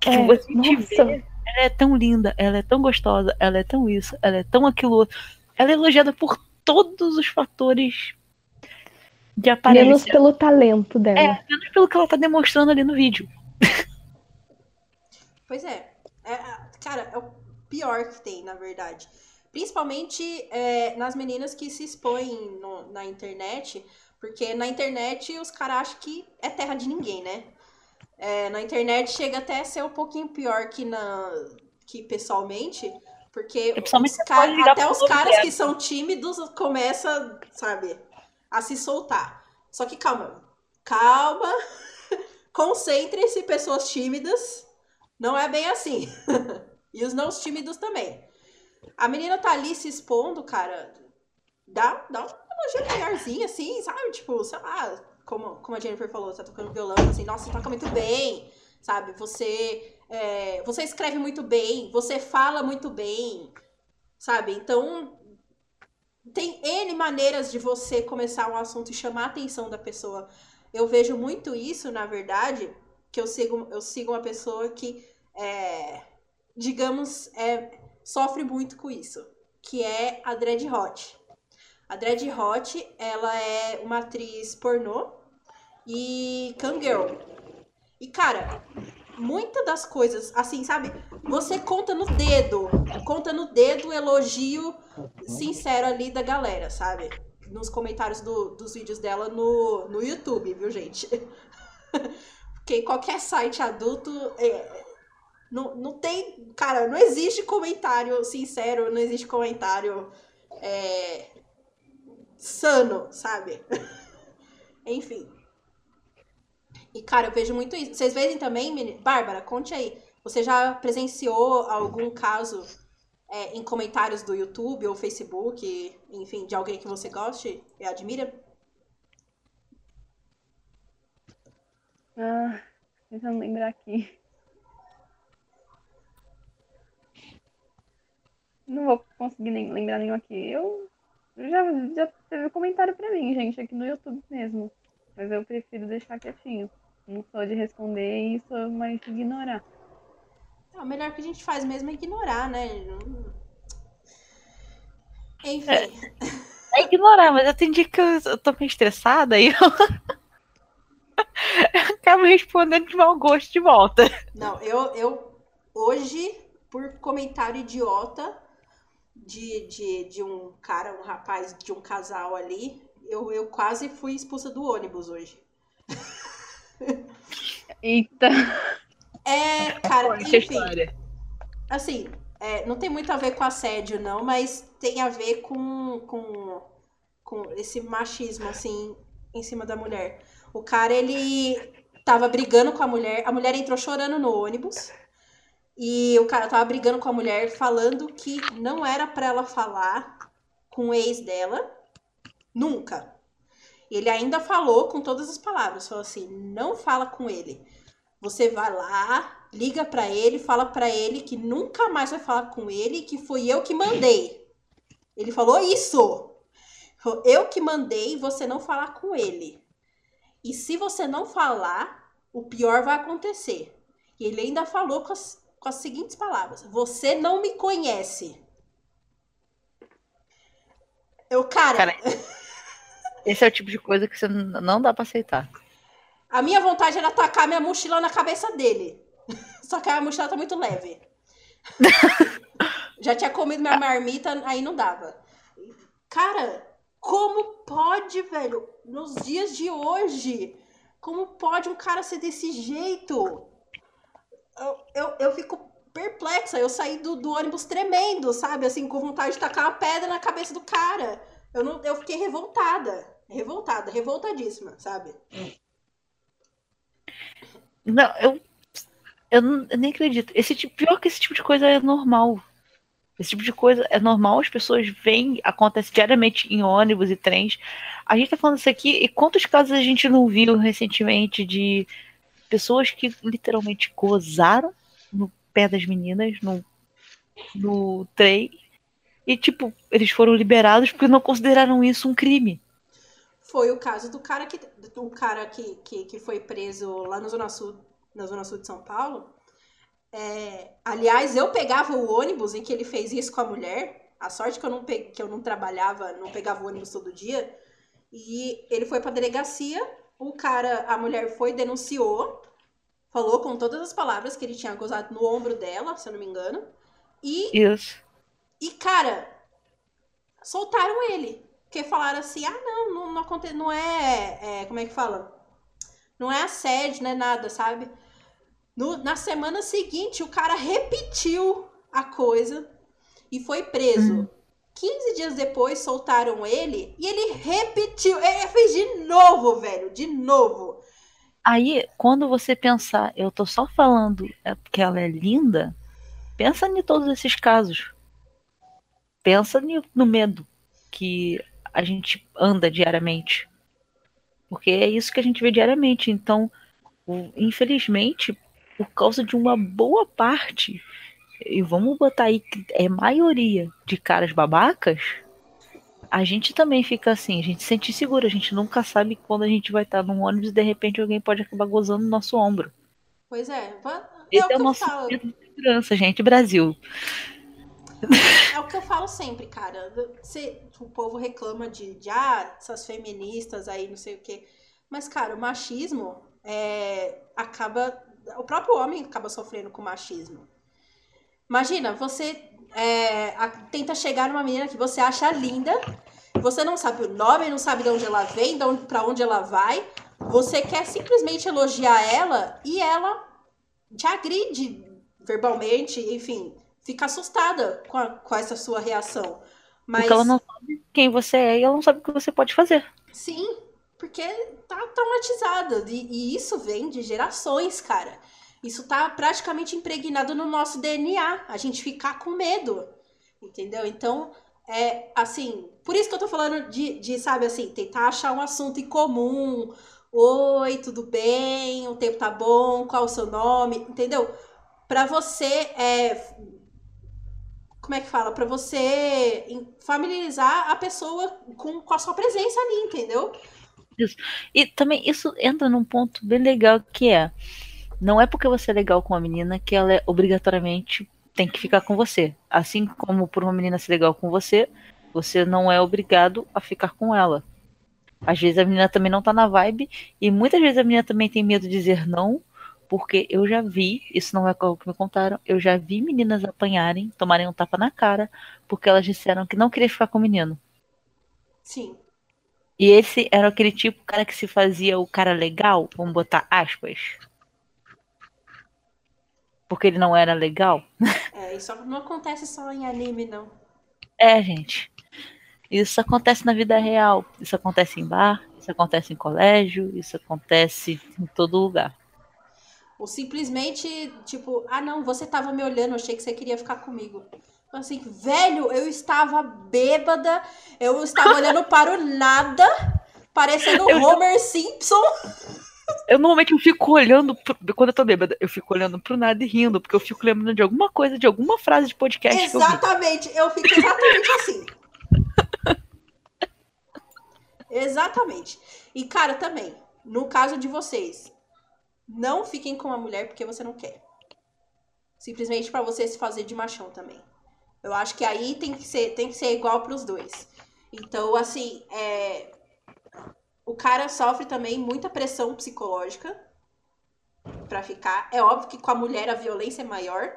que É, você te nossa. vê, ela é tão linda, ela é tão gostosa, ela é tão isso, ela é tão aquilo outro. Ela é elogiada por todos os fatores de aparência. Menos pelo talento dela. É, menos pelo que ela tá demonstrando ali no vídeo. Pois é. É, Cara, é o pior que tem, na verdade. Principalmente é, nas meninas que se expõem no- na internet, porque na internet os caras acham que é terra de ninguém, né? É, na internet chega até a ser um pouquinho pior que, na, que pessoalmente, porque os até os caras que são tímidos começam, sabe, a se soltar. Só que calma, calma, concentrem-se, pessoas tímidas. Não é bem assim. e os não tímidos também. A menina tá ali se expondo, cara. Dá, dá uma elogio maiorzinha, assim, sabe? Tipo, sei lá, como, como a Jennifer falou, tá tocando violão, assim, nossa, você toca muito bem, sabe? Você, é, você escreve muito bem, você fala muito bem, sabe? Então, tem N maneiras de você começar um assunto e chamar a atenção da pessoa. Eu vejo muito isso, na verdade, que eu sigo, eu sigo uma pessoa que, é, digamos, é, sofre muito com isso, que é a Dread Hot. A Dread Hot, ela é uma atriz pornô e Kangirl. E, cara, muitas das coisas, assim, sabe? Você conta no dedo, conta no dedo o elogio sincero ali da galera, sabe? nos comentários do- dos vídeos dela no, no YouTube, viu, gente? Porque qualquer site adulto. é, não, não tem. Cara, não existe comentário sincero, não existe comentário é, sano, sabe? Enfim. E, cara, eu vejo muito isso. Vocês veem também, meni- Bárbara, conte aí. Você já presenciou algum caso é, em comentários do YouTube ou Facebook, enfim, de alguém que você goste e admira? Ah, tentando lembrar aqui. Não vou conseguir nem lembrar nenhum aqui. Eu já, já teve comentário pra mim, gente, aqui no YouTube mesmo. Mas eu prefiro deixar quietinho. Não sou de responder e sou mais de ignorar. É, o melhor que a gente faz mesmo é ignorar, né? Não- Enfim. É ignorar, mas eu tenho dia que eu, eu tô meio estressada e eu... eu acabo respondendo de mau gosto de volta. Não, eu, eu hoje, por comentário idiota de, de, de um cara, um rapaz, de um casal ali, eu, eu quase fui expulsa do ônibus hoje. Eita! É, cara, enfim, história. assim, é, não tem muito a ver com assédio, não, mas tem a ver com, com, com esse machismo, assim, em cima da mulher. O cara, ele tava brigando com a mulher, a mulher entrou chorando no ônibus, e o cara tava brigando com a mulher, falando que não era pra ela falar com o ex dela, nunca. Ele ainda falou com todas as palavras, falou assim, não fala com ele. Você vai lá, liga pra ele, fala pra ele que nunca mais vai falar com ele, que foi eu que mandei. Ele falou isso. Eu que mandei você não falar com ele. E se você não falar, o pior vai acontecer. E ele ainda falou com as, com as seguintes palavras: Você não me conhece. Eu, cara, Cara, Esse é o tipo de coisa que você não dá pra aceitar. a minha vontade era tacar minha mochila na cabeça dele. Só que a mochila tá muito leve. Já tinha comido minha marmita, aí não dava. Cara, como pode, velho? Nos dias de hoje, como pode um cara ser desse jeito? Eu, eu, eu fico perplexa. Eu saí do, do ônibus tremendo, sabe? Assim, com vontade de tacar uma pedra na cabeça do cara. Eu, não, eu fiquei revoltada. Revoltada, revoltadíssima, sabe? Não, eu, eu, eu nem acredito. Esse tipo, pior que esse tipo de coisa é normal. Esse tipo de coisa é normal, as pessoas veem, acontece diariamente em ônibus e trens. A gente tá falando isso aqui, e quantos casos a gente não viu recentemente de pessoas que literalmente gozaram no pé das meninas, no, no trem, e tipo, eles foram liberados porque não consideraram isso um crime. Foi o caso do cara que o cara que, que, que foi preso lá na Zona Sul, na Zona Sul de São Paulo. É, aliás, eu pegava o ônibus em que ele fez isso com a mulher. A sorte que eu não, pe- que eu não trabalhava, não pegava o ônibus todo dia. E ele foi pra delegacia. O cara, a mulher foi, denunciou. Falou com todas as palavras que ele tinha gozado no ombro dela, se eu não me engano. E Isso. e, cara, soltaram ele. Porque falaram assim, ah, não, não, não, aconte- não é, é, Como é que fala? Não é assédio, não é nada, sabe? No- na semana seguinte, o cara repetiu a coisa e foi preso. 15 dias depois, soltaram ele e ele repetiu. Ele fez de novo, velho, de novo. Aí, quando você pensar, eu tô só falando é que ela é linda, pensa em todos esses casos. Pensa no medo que a gente anda diariamente. Porque é isso que a gente vê diariamente. Então, infelizmente, por causa de uma boa parte, e vamos botar aí que é maioria de caras babacas, a gente também fica assim, a gente se sente seguro, a gente nunca sabe quando a gente vai estar num ônibus e de repente alguém pode acabar gozando no nosso ombro. Pois é. É Esse é o nosso falo. de segurança, gente, Brasil. É o que eu falo sempre, cara. Você- o povo reclama de, de ah, essas feministas aí, não sei o quê. Mas, cara, o machismo é, acaba. O próprio homem acaba sofrendo com machismo. Imagina, você é, a- tenta chegar numa menina que você acha linda Você não sabe o nome, não sabe de onde ela vem, de onde, pra onde ela vai. Você quer simplesmente elogiar ela e ela te agride verbalmente, enfim, fica assustada com, a- com essa sua reação. Mas Porque ela não sabe quem você é e ela não sabe o que você pode fazer. sim, porque tá traumatizada. E, e isso vem de gerações, cara. Isso tá praticamente impregnado no nosso DNA. A gente ficar com medo. Entendeu? Então, é assim. Por isso que eu tô falando de, de, sabe assim, tentar achar um assunto em comum. Oi, tudo bem? O tempo tá bom? Qual o seu nome? Entendeu? Pra você é, como é que fala? Pra você familiarizar a pessoa com, com a sua presença ali, entendeu? E também isso entra num ponto bem legal que é. Não é porque você é legal com uma menina que ela é obrigatoriamente tem que ficar com você. Assim como por uma menina ser legal com você, você não é obrigado a ficar com ela. Às vezes a menina também não tá na vibe e muitas vezes a menina também tem medo de dizer não, porque eu já vi, isso não é algo que me contaram, eu já vi meninas apanharem, tomarem um tapa na cara, porque elas disseram que não queria ficar com o menino. Sim. E esse era aquele tipo cara que se fazia o cara legal, vamos botar aspas. Porque ele não era legal. É, isso não acontece só em anime, não. É, gente. Isso acontece na vida real. Isso acontece em bar, isso acontece em colégio, isso acontece em todo lugar. Ou simplesmente, tipo, ah não, você tava me olhando, achei que você queria ficar comigo. Assim, velho, eu estava bêbada, eu estava olhando para o nada, parecendo Eu Homer Simpson. Eu normalmente eu fico olhando, pro- quando eu tô bêbada, eu fico olhando pro nada e rindo, porque eu fico lembrando de alguma coisa, de alguma frase de podcast que eu. Exatamente, eu fico exatamente assim. Exatamente. E, cara, também, no caso de vocês, não fiquem com uma mulher porque você não quer. Simplesmente pra você se fazer de machão também. Eu acho que aí tem que ser, tem que ser igual pros dois. Então, assim, é... o cara sofre também muita pressão psicológica pra ficar. É óbvio que com a mulher a violência é maior,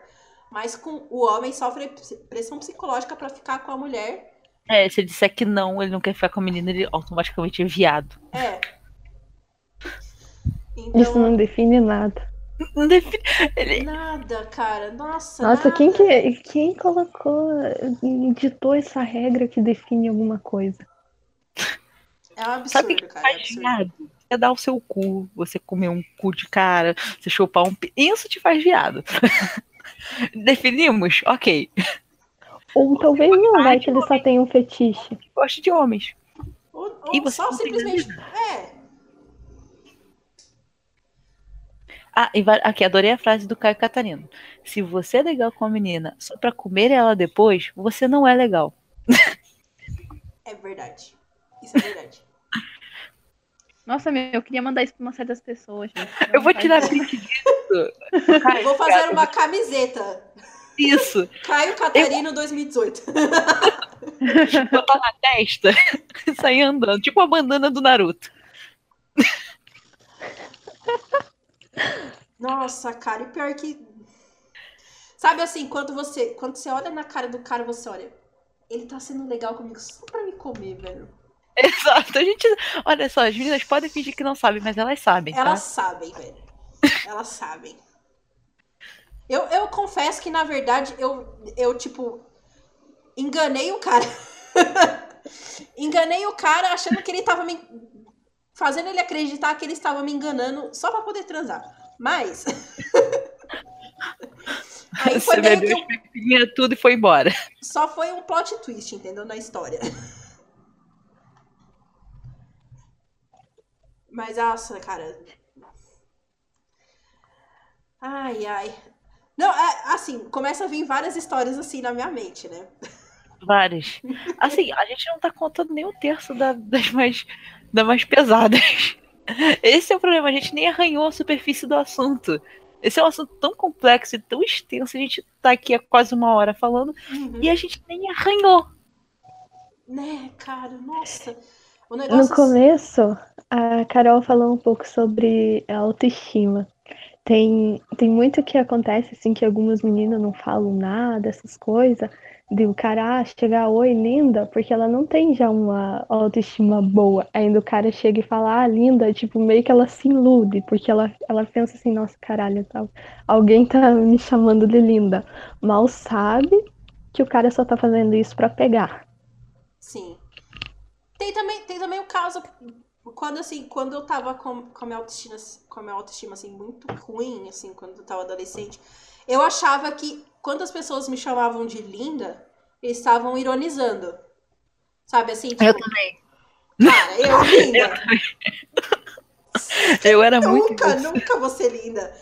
mas com o homem sofre pressão psicológica pra ficar com a mulher. É, se ele disser que não, ele não quer ficar com a menina, ele automaticamente é viado. É. Isso Então, não define nada. Não define- ele- nada, cara. Nossa, Nossa, quem nada. que quem colocou, editou essa regra que define alguma coisa? É um Sabe o absurdo, que cara. É faz absurdo. viado? É dar o seu cu, você comer um cu de cara, você chupar um. Isso te faz viado. Definimos? Ok. Ou talvez não, vai que ele só tem um fetiche. Gosto de homens. Ou, E ou você só simplesmente. É. Ah, e vai- aqui, adorei a frase do Caio Catarino. Se você é legal com a menina só pra comer ela depois, você não é legal. É verdade. Isso é verdade. Nossa, meu, eu queria mandar isso pra uma série das pessoas, gente. Eu vou tirar print disso. Caio, Vou fazer cara, uma camiseta. Isso. Caio Catarino 2018. Botar na testa e sair andando. Tipo a bandana do Naruto. Nossa, cara, e pior que. Sabe assim, quando você, quando você olha na cara do cara, você olha. Ele tá sendo legal comigo só pra me comer, velho. Exato. A gente. Olha só, as meninas podem fingir que não sabem, mas elas sabem, tá? Elas sabem, velho. Elas sabem. Eu, eu confesso que, na verdade, eu, eu, tipo, enganei o cara. enganei o cara achando que ele tava me. Fazendo ele acreditar que ele estava me enganando só pra poder transar. Mas. Aí foi Você meio que bebeu as pepininhas tudo e foi embora. só foi um plot twist, entendeu? Na história. Mas, nossa, cara. Ai, ai. Não, é, assim, começa a vir várias histórias assim na minha mente, né? Várias. Assim, a gente não tá contando nem um terço da- das mais, das mais pesadas. Esse é o problema, a gente nem arranhou a superfície do assunto. Esse é um assunto tão complexo e tão extenso, a gente tá aqui há quase uma hora falando Uhum. e a gente nem arranhou. Né, cara, nossa. O No negócio. começo, a Carol falou um pouco sobre a autoestima. Tem, tem muito que acontece, assim, que algumas meninas não falam nada, essas coisas, de o cara ah, chegar, oi, linda, porque ela não tem já uma autoestima boa. Ainda o cara chega e fala, ah, linda, tipo, meio que ela se ilude, porque ela, ela pensa assim, nossa, caralho, tá, alguém tá me chamando de linda. Mal sabe que o cara só tá fazendo isso para pegar. Sim. Tem também, tem também o caso quando assim, quando eu tava com, com a minha autoestima, com a minha autoestima assim muito ruim, assim, quando eu tava adolescente, eu achava que quando as pessoas me chamavam de linda, eles estavam ironizando. Sabe assim, tipo, Eu também. cara, eu linda. Eu era muito. nunca, nunca vou ser linda.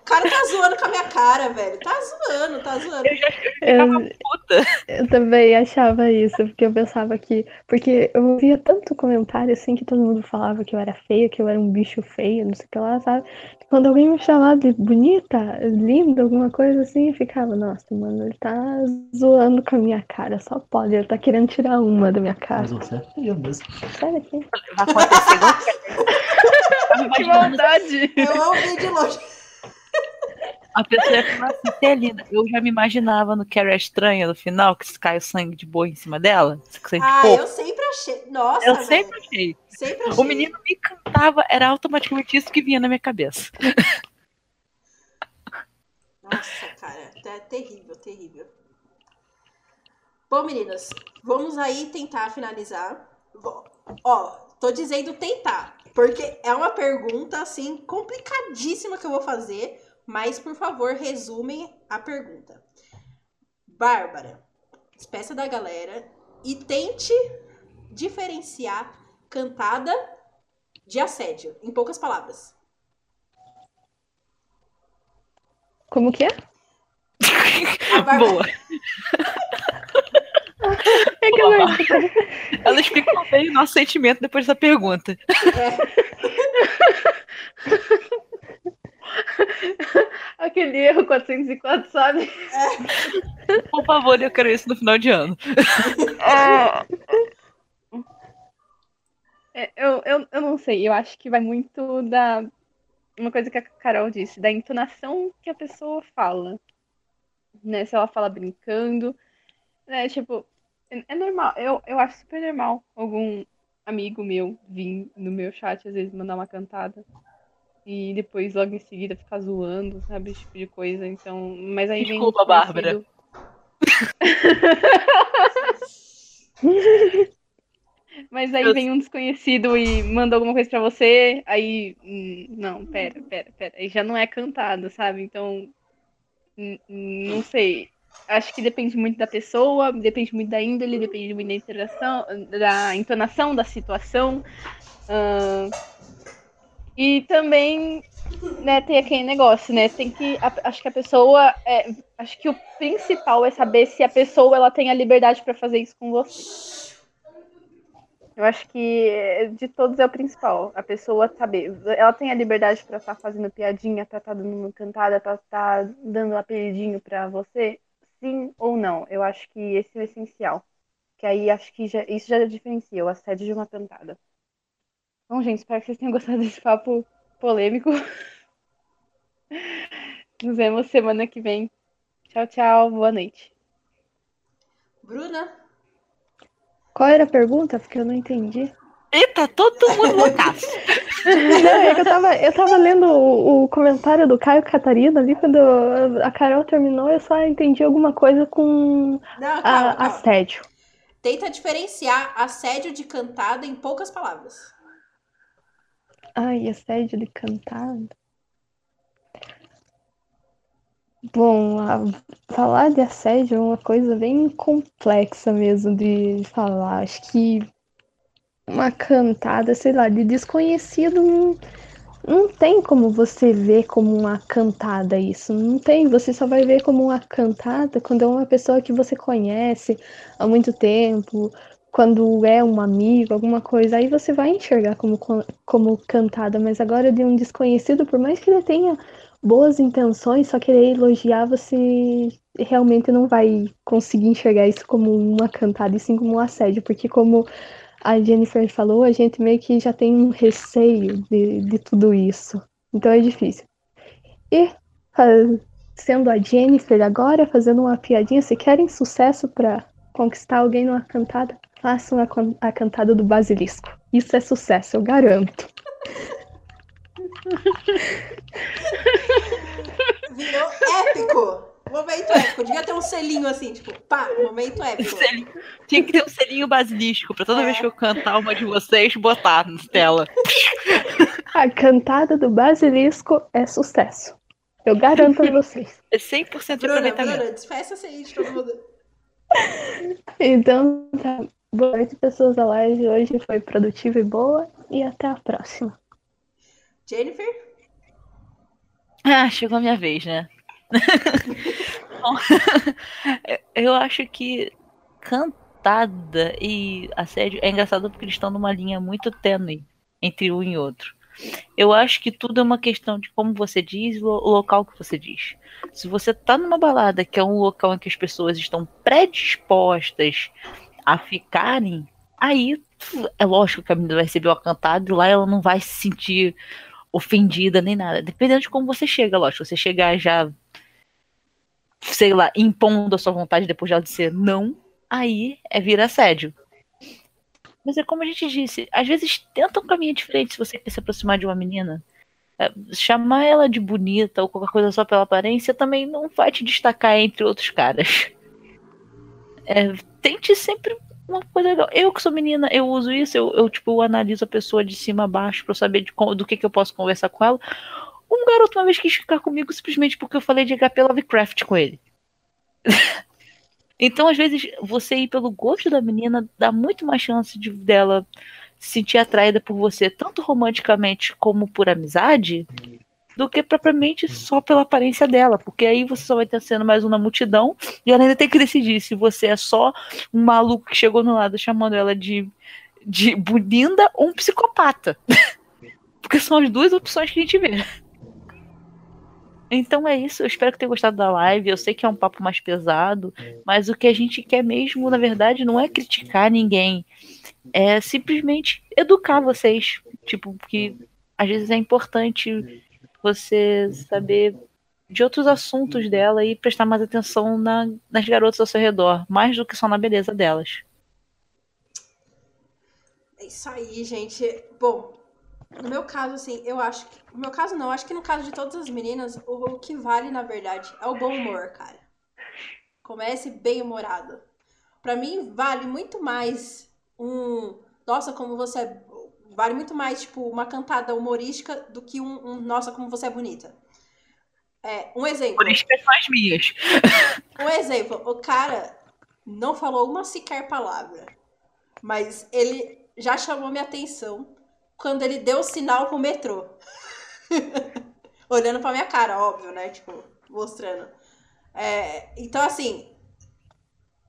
O cara tá zoando com a minha cara, velho. Tá zoando, tá zoando. Eu já Eu, puta. eu também achava isso, porque eu pensava que. Porque eu ouvia tanto comentário assim que todo mundo falava que eu era feia, que eu era um bicho feio, não sei o que lá, sabe? Quando alguém me chamava de bonita, linda, alguma coisa assim, eu ficava, nossa, mano, ele tá zoando com a minha cara, só pode, ele tá querendo tirar uma da minha cara. Mas você é feio mesmo. Sério que? Vai acontecer Que maldade! Eu ouvi de longe. A pessoa ia falar assim, é linda. Eu já me imaginava no Carrie Estranha, no final, que cai o sangue de boi em cima dela. De Ah, eu sempre achei. Nossa, Eu velho. sempre achei. sempre achei. O menino me cantava, era automaticamente isso que vinha na minha cabeça. Nossa, cara, é terrível, terrível. Bom, meninas, vamos aí tentar finalizar. Bom, ó, tô dizendo tentar, porque é uma pergunta assim complicadíssima que eu vou fazer, mas por favor, resumem a pergunta. Bárbara, despeça da galera e tente diferenciar cantada de assédio, em poucas palavras. Como que é? Bárbara, Boa. É que Boa, eu- Ela explicou bem o nosso sentimento depois da pergunta. Aquele erro 404, sabe? Por favor, eu quero isso no final de ano. É, eu, eu, eu não sei, eu acho que vai muito da. Uma coisa que a Carol disse, da entonação que a pessoa fala. Né? Se ela fala brincando. Né? Tipo, é, é normal. Eu, eu acho super normal algum amigo meu vir no meu chat, às vezes, mandar uma cantada. E depois, logo em seguida, ficar zoando, sabe? Esse tipo de coisa. Então. Mas aí vem. Desculpa, Bárbara. desconhecido. Mas aí Eu- vem um desconhecido e manda alguma coisa pra você, aí. hum, Não, pera, pera, pera. Aí já não é cantado, sabe? Então. hum, hum, Não sei. Acho que depende muito da pessoa, depende muito da índole, depende muito da interação, da entonação da situação. ahn, e também, né, tem aquele negócio, né? Tem que. a- acho que a pessoa. é, acho que o principal é saber se a pessoa ela tem a liberdade pra fazer isso com você. Eu acho que eh, de todos é o principal. A pessoa saber. Ela tem a liberdade pra estar fazendo piadinha, pra estar dando uma cantada, pra estar dando um apelidinho pra você? Sim ou não? Eu acho que esse é o essencial. Que aí acho que já- isso já diferencia o assédio de uma cantada. Bom, gente, espero que vocês tenham gostado desse papo polêmico. Nos vemos semana que vem. Tchau, tchau. Boa noite. Bruna, Qual era a pergunta? Porque eu não entendi. Eita, todo mundo loucaço. Não, é que eu tava, eu tava lendo o, o comentário do Caio Catarina ali, quando a Carol terminou, eu só entendi alguma coisa com não, a, calma, calma. assédio. Tenta diferenciar assédio de cantada em poucas palavras. Ai, assédio de cantada. Bom, a- falar de assédio é uma coisa bem complexa mesmo de falar. Acho que uma cantada, sei lá, de desconhecido não, não tem como você ver como uma cantada isso. Não tem, você só vai ver como uma cantada quando é uma pessoa que você conhece há muito tempo, quando é um amigo, alguma coisa. Aí você vai enxergar como, como cantada, mas agora de um desconhecido, por mais que ele tenha boas intenções, só querer elogiar, você realmente não vai conseguir enxergar isso como uma cantada, e sim como um assédio, porque como a Jennifer falou, a gente meio que já tem um receio de, de tudo isso. Então é difícil. E sendo a Jennifer agora, fazendo uma piadinha. Se querem sucesso pra conquistar alguém numa cantada, façam a, a cantada do basilisco. Isso é sucesso, eu garanto. Virou épico. Momento épico. Devia ter um selinho assim, tipo, pá, momento épico. Selinho- Tinha que ter um selinho basilisco pra toda É. vez que eu cantar uma de vocês, botar na tela. A cantada do basilisco é sucesso. Eu garanto a vocês. É 100% de Bruna, aproveitamento. Bruna, despeça-se aí de todo mundo. Então, tá. Boa noite, pessoas da live. Hoje foi produtiva e boa. E até a próxima. Jennifer? Ah, chegou a minha vez, né? Bom, eu acho que cantada e assédio é engraçado porque eles estão numa linha muito tênue entre um e outro. Eu acho que tudo é uma questão de como você diz e o o local que você diz. Se você tá numa balada que é um local em que as pessoas estão predispostas a ficarem, aí é lógico que a menina vai receber uma cantada e lá ela não vai se sentir ofendida nem nada. Dependendo de como você chega, lógico. Você chegar já, sei lá, impondo a sua vontade depois de ela dizer não, aí é vir assédio. Mas é como a gente disse, às vezes tenta um caminho diferente se você quer se aproximar de uma menina. É, chamar ela de bonita ou qualquer coisa só pela aparência também não vai te destacar entre outros caras. É, tente sempre uma coisa legal. Eu que sou menina, eu uso isso, eu, eu tipo, analiso a pessoa de cima a baixo eu saber de do que, que eu posso conversar com ela. Um garoto uma vez quis ficar comigo simplesmente porque eu falei de HP Lovecraft com ele. então, às vezes, você ir pelo gosto da menina dá muito mais chance de dela se sentir atraída por você, tanto romanticamente como por amizade, do que propriamente só pela aparência dela. Porque aí você só vai estar sendo mais um na multidão e ela ainda tem que decidir se você é só um maluco que chegou no lado chamando ela de, de bulinda ou um psicopata. Porque são as duas opções que a gente vê. Então é isso, eu espero que tenha gostado da live. Eu sei que é um papo mais pesado, mas o que a gente quer mesmo, na verdade, não é criticar ninguém, é simplesmente educar vocês. Tipo, que às vezes é importante você saber de outros assuntos dela e prestar mais atenção na- nas garotas ao seu redor, mais do que só na beleza delas. É isso aí, gente. Bom, no meu caso, assim, eu acho que. No meu caso, não. Acho que no caso de todas as meninas, o, o que vale, na verdade, é o bom humor, cara. Comece bem humorado. Pra mim, vale muito mais um. Nossa, como você é. Vale muito mais, tipo, uma cantada humorística do que um, um Nossa, como você é bonita. É, um exemplo. Que são as minhas. Um exemplo, o cara não falou uma sequer palavra, mas ele já chamou minha atenção quando ele deu o sinal pro metrô. Olhando pra minha cara, óbvio, né? Tipo, mostrando. É, então, assim,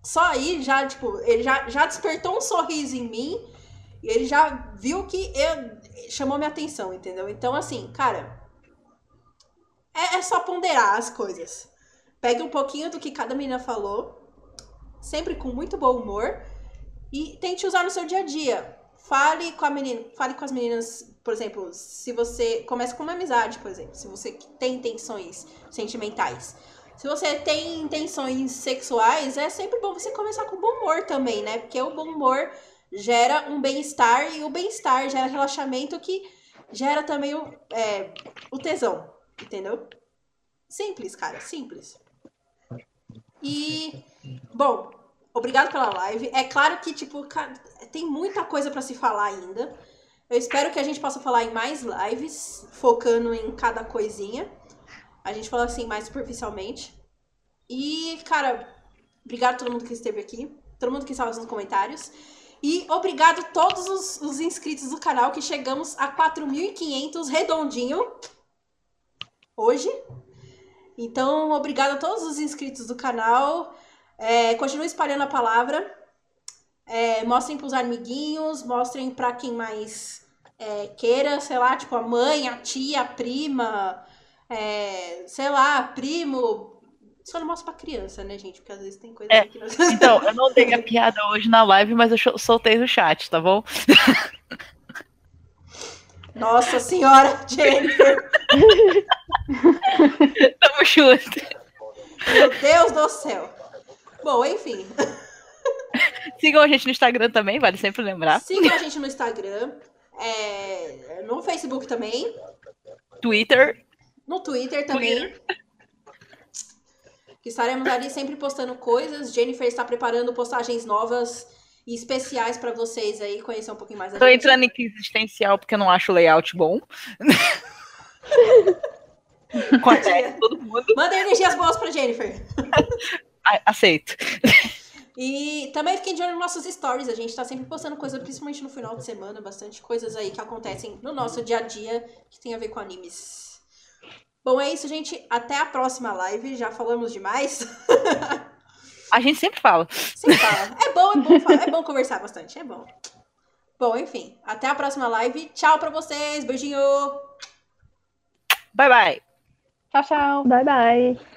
só aí já, tipo, ele já, já despertou um sorriso em mim e ele já viu que eu, chamou minha atenção, entendeu? Então, assim, cara, é, é só ponderar as coisas. Pegue um pouquinho do que cada menina falou, sempre com muito bom humor, e tente usar no seu dia a dia. Fale com a menina, fale com as meninas, por exemplo, se você começa com uma amizade, por exemplo, se você tem intenções sentimentais. Se você tem intenções sexuais, é sempre bom você começar com bom humor também, né? Porque o bom humor gera um bem-estar e o bem-estar gera relaxamento que gera também o, é, o tesão, entendeu? Simples, cara, simples. E, bom, obrigado pela live. É claro que, tipo, tem muita coisa pra se falar ainda. Eu espero que a gente possa falar em mais lives, focando em cada coisinha. A gente fala assim mais superficialmente. E, cara, obrigado a todo mundo que esteve aqui, todo mundo que estava nos comentários. E obrigado todos os, os inscritos do canal, que chegamos a 4.500 redondinho hoje. Então, obrigado a todos os inscritos do canal. É, continue espalhando a palavra. É, mostrem pros amiguinhos, mostrem pra quem mais é, queira, sei lá, tipo a mãe, a tia, a prima, é, sei lá, primo. Só não mostra pra criança, né, gente? Porque às vezes tem coisa É, que não... Então, eu não dei a piada hoje na live, mas eu soltei no chat, tá bom? Nossa senhora, Jennifer! Tamo junto. Meu Deus do céu. Bom, enfim. Sigam a gente no Instagram também, vale sempre lembrar. Sigam a gente no Instagram. é, no Facebook também. Twitter. No Twitter também. Que estaremos ali sempre postando coisas. Jennifer está preparando postagens novas e especiais para vocês aí conhecer um pouquinho mais gente. entrando em crise existencial porque eu não acho o layout bom. Acontece, todo mundo Mandem energias boas pra Jennifer. aceito. E também fiquem de olho nos nossos stories. A gente tá sempre postando coisa, principalmente no final de semana, bastante coisas aí que acontecem no nosso dia a dia que tem a ver com animes. Bom, é isso, gente. Até a próxima live. Já falamos demais. A gente sempre fala. Sempre fala. É bom, é bom, falar, é bom conversar bastante, é bom. Bom, enfim. Até a próxima live. Tchau pra vocês. Beijinho. Bye, bye. Tchau, tchau. Bye, bye.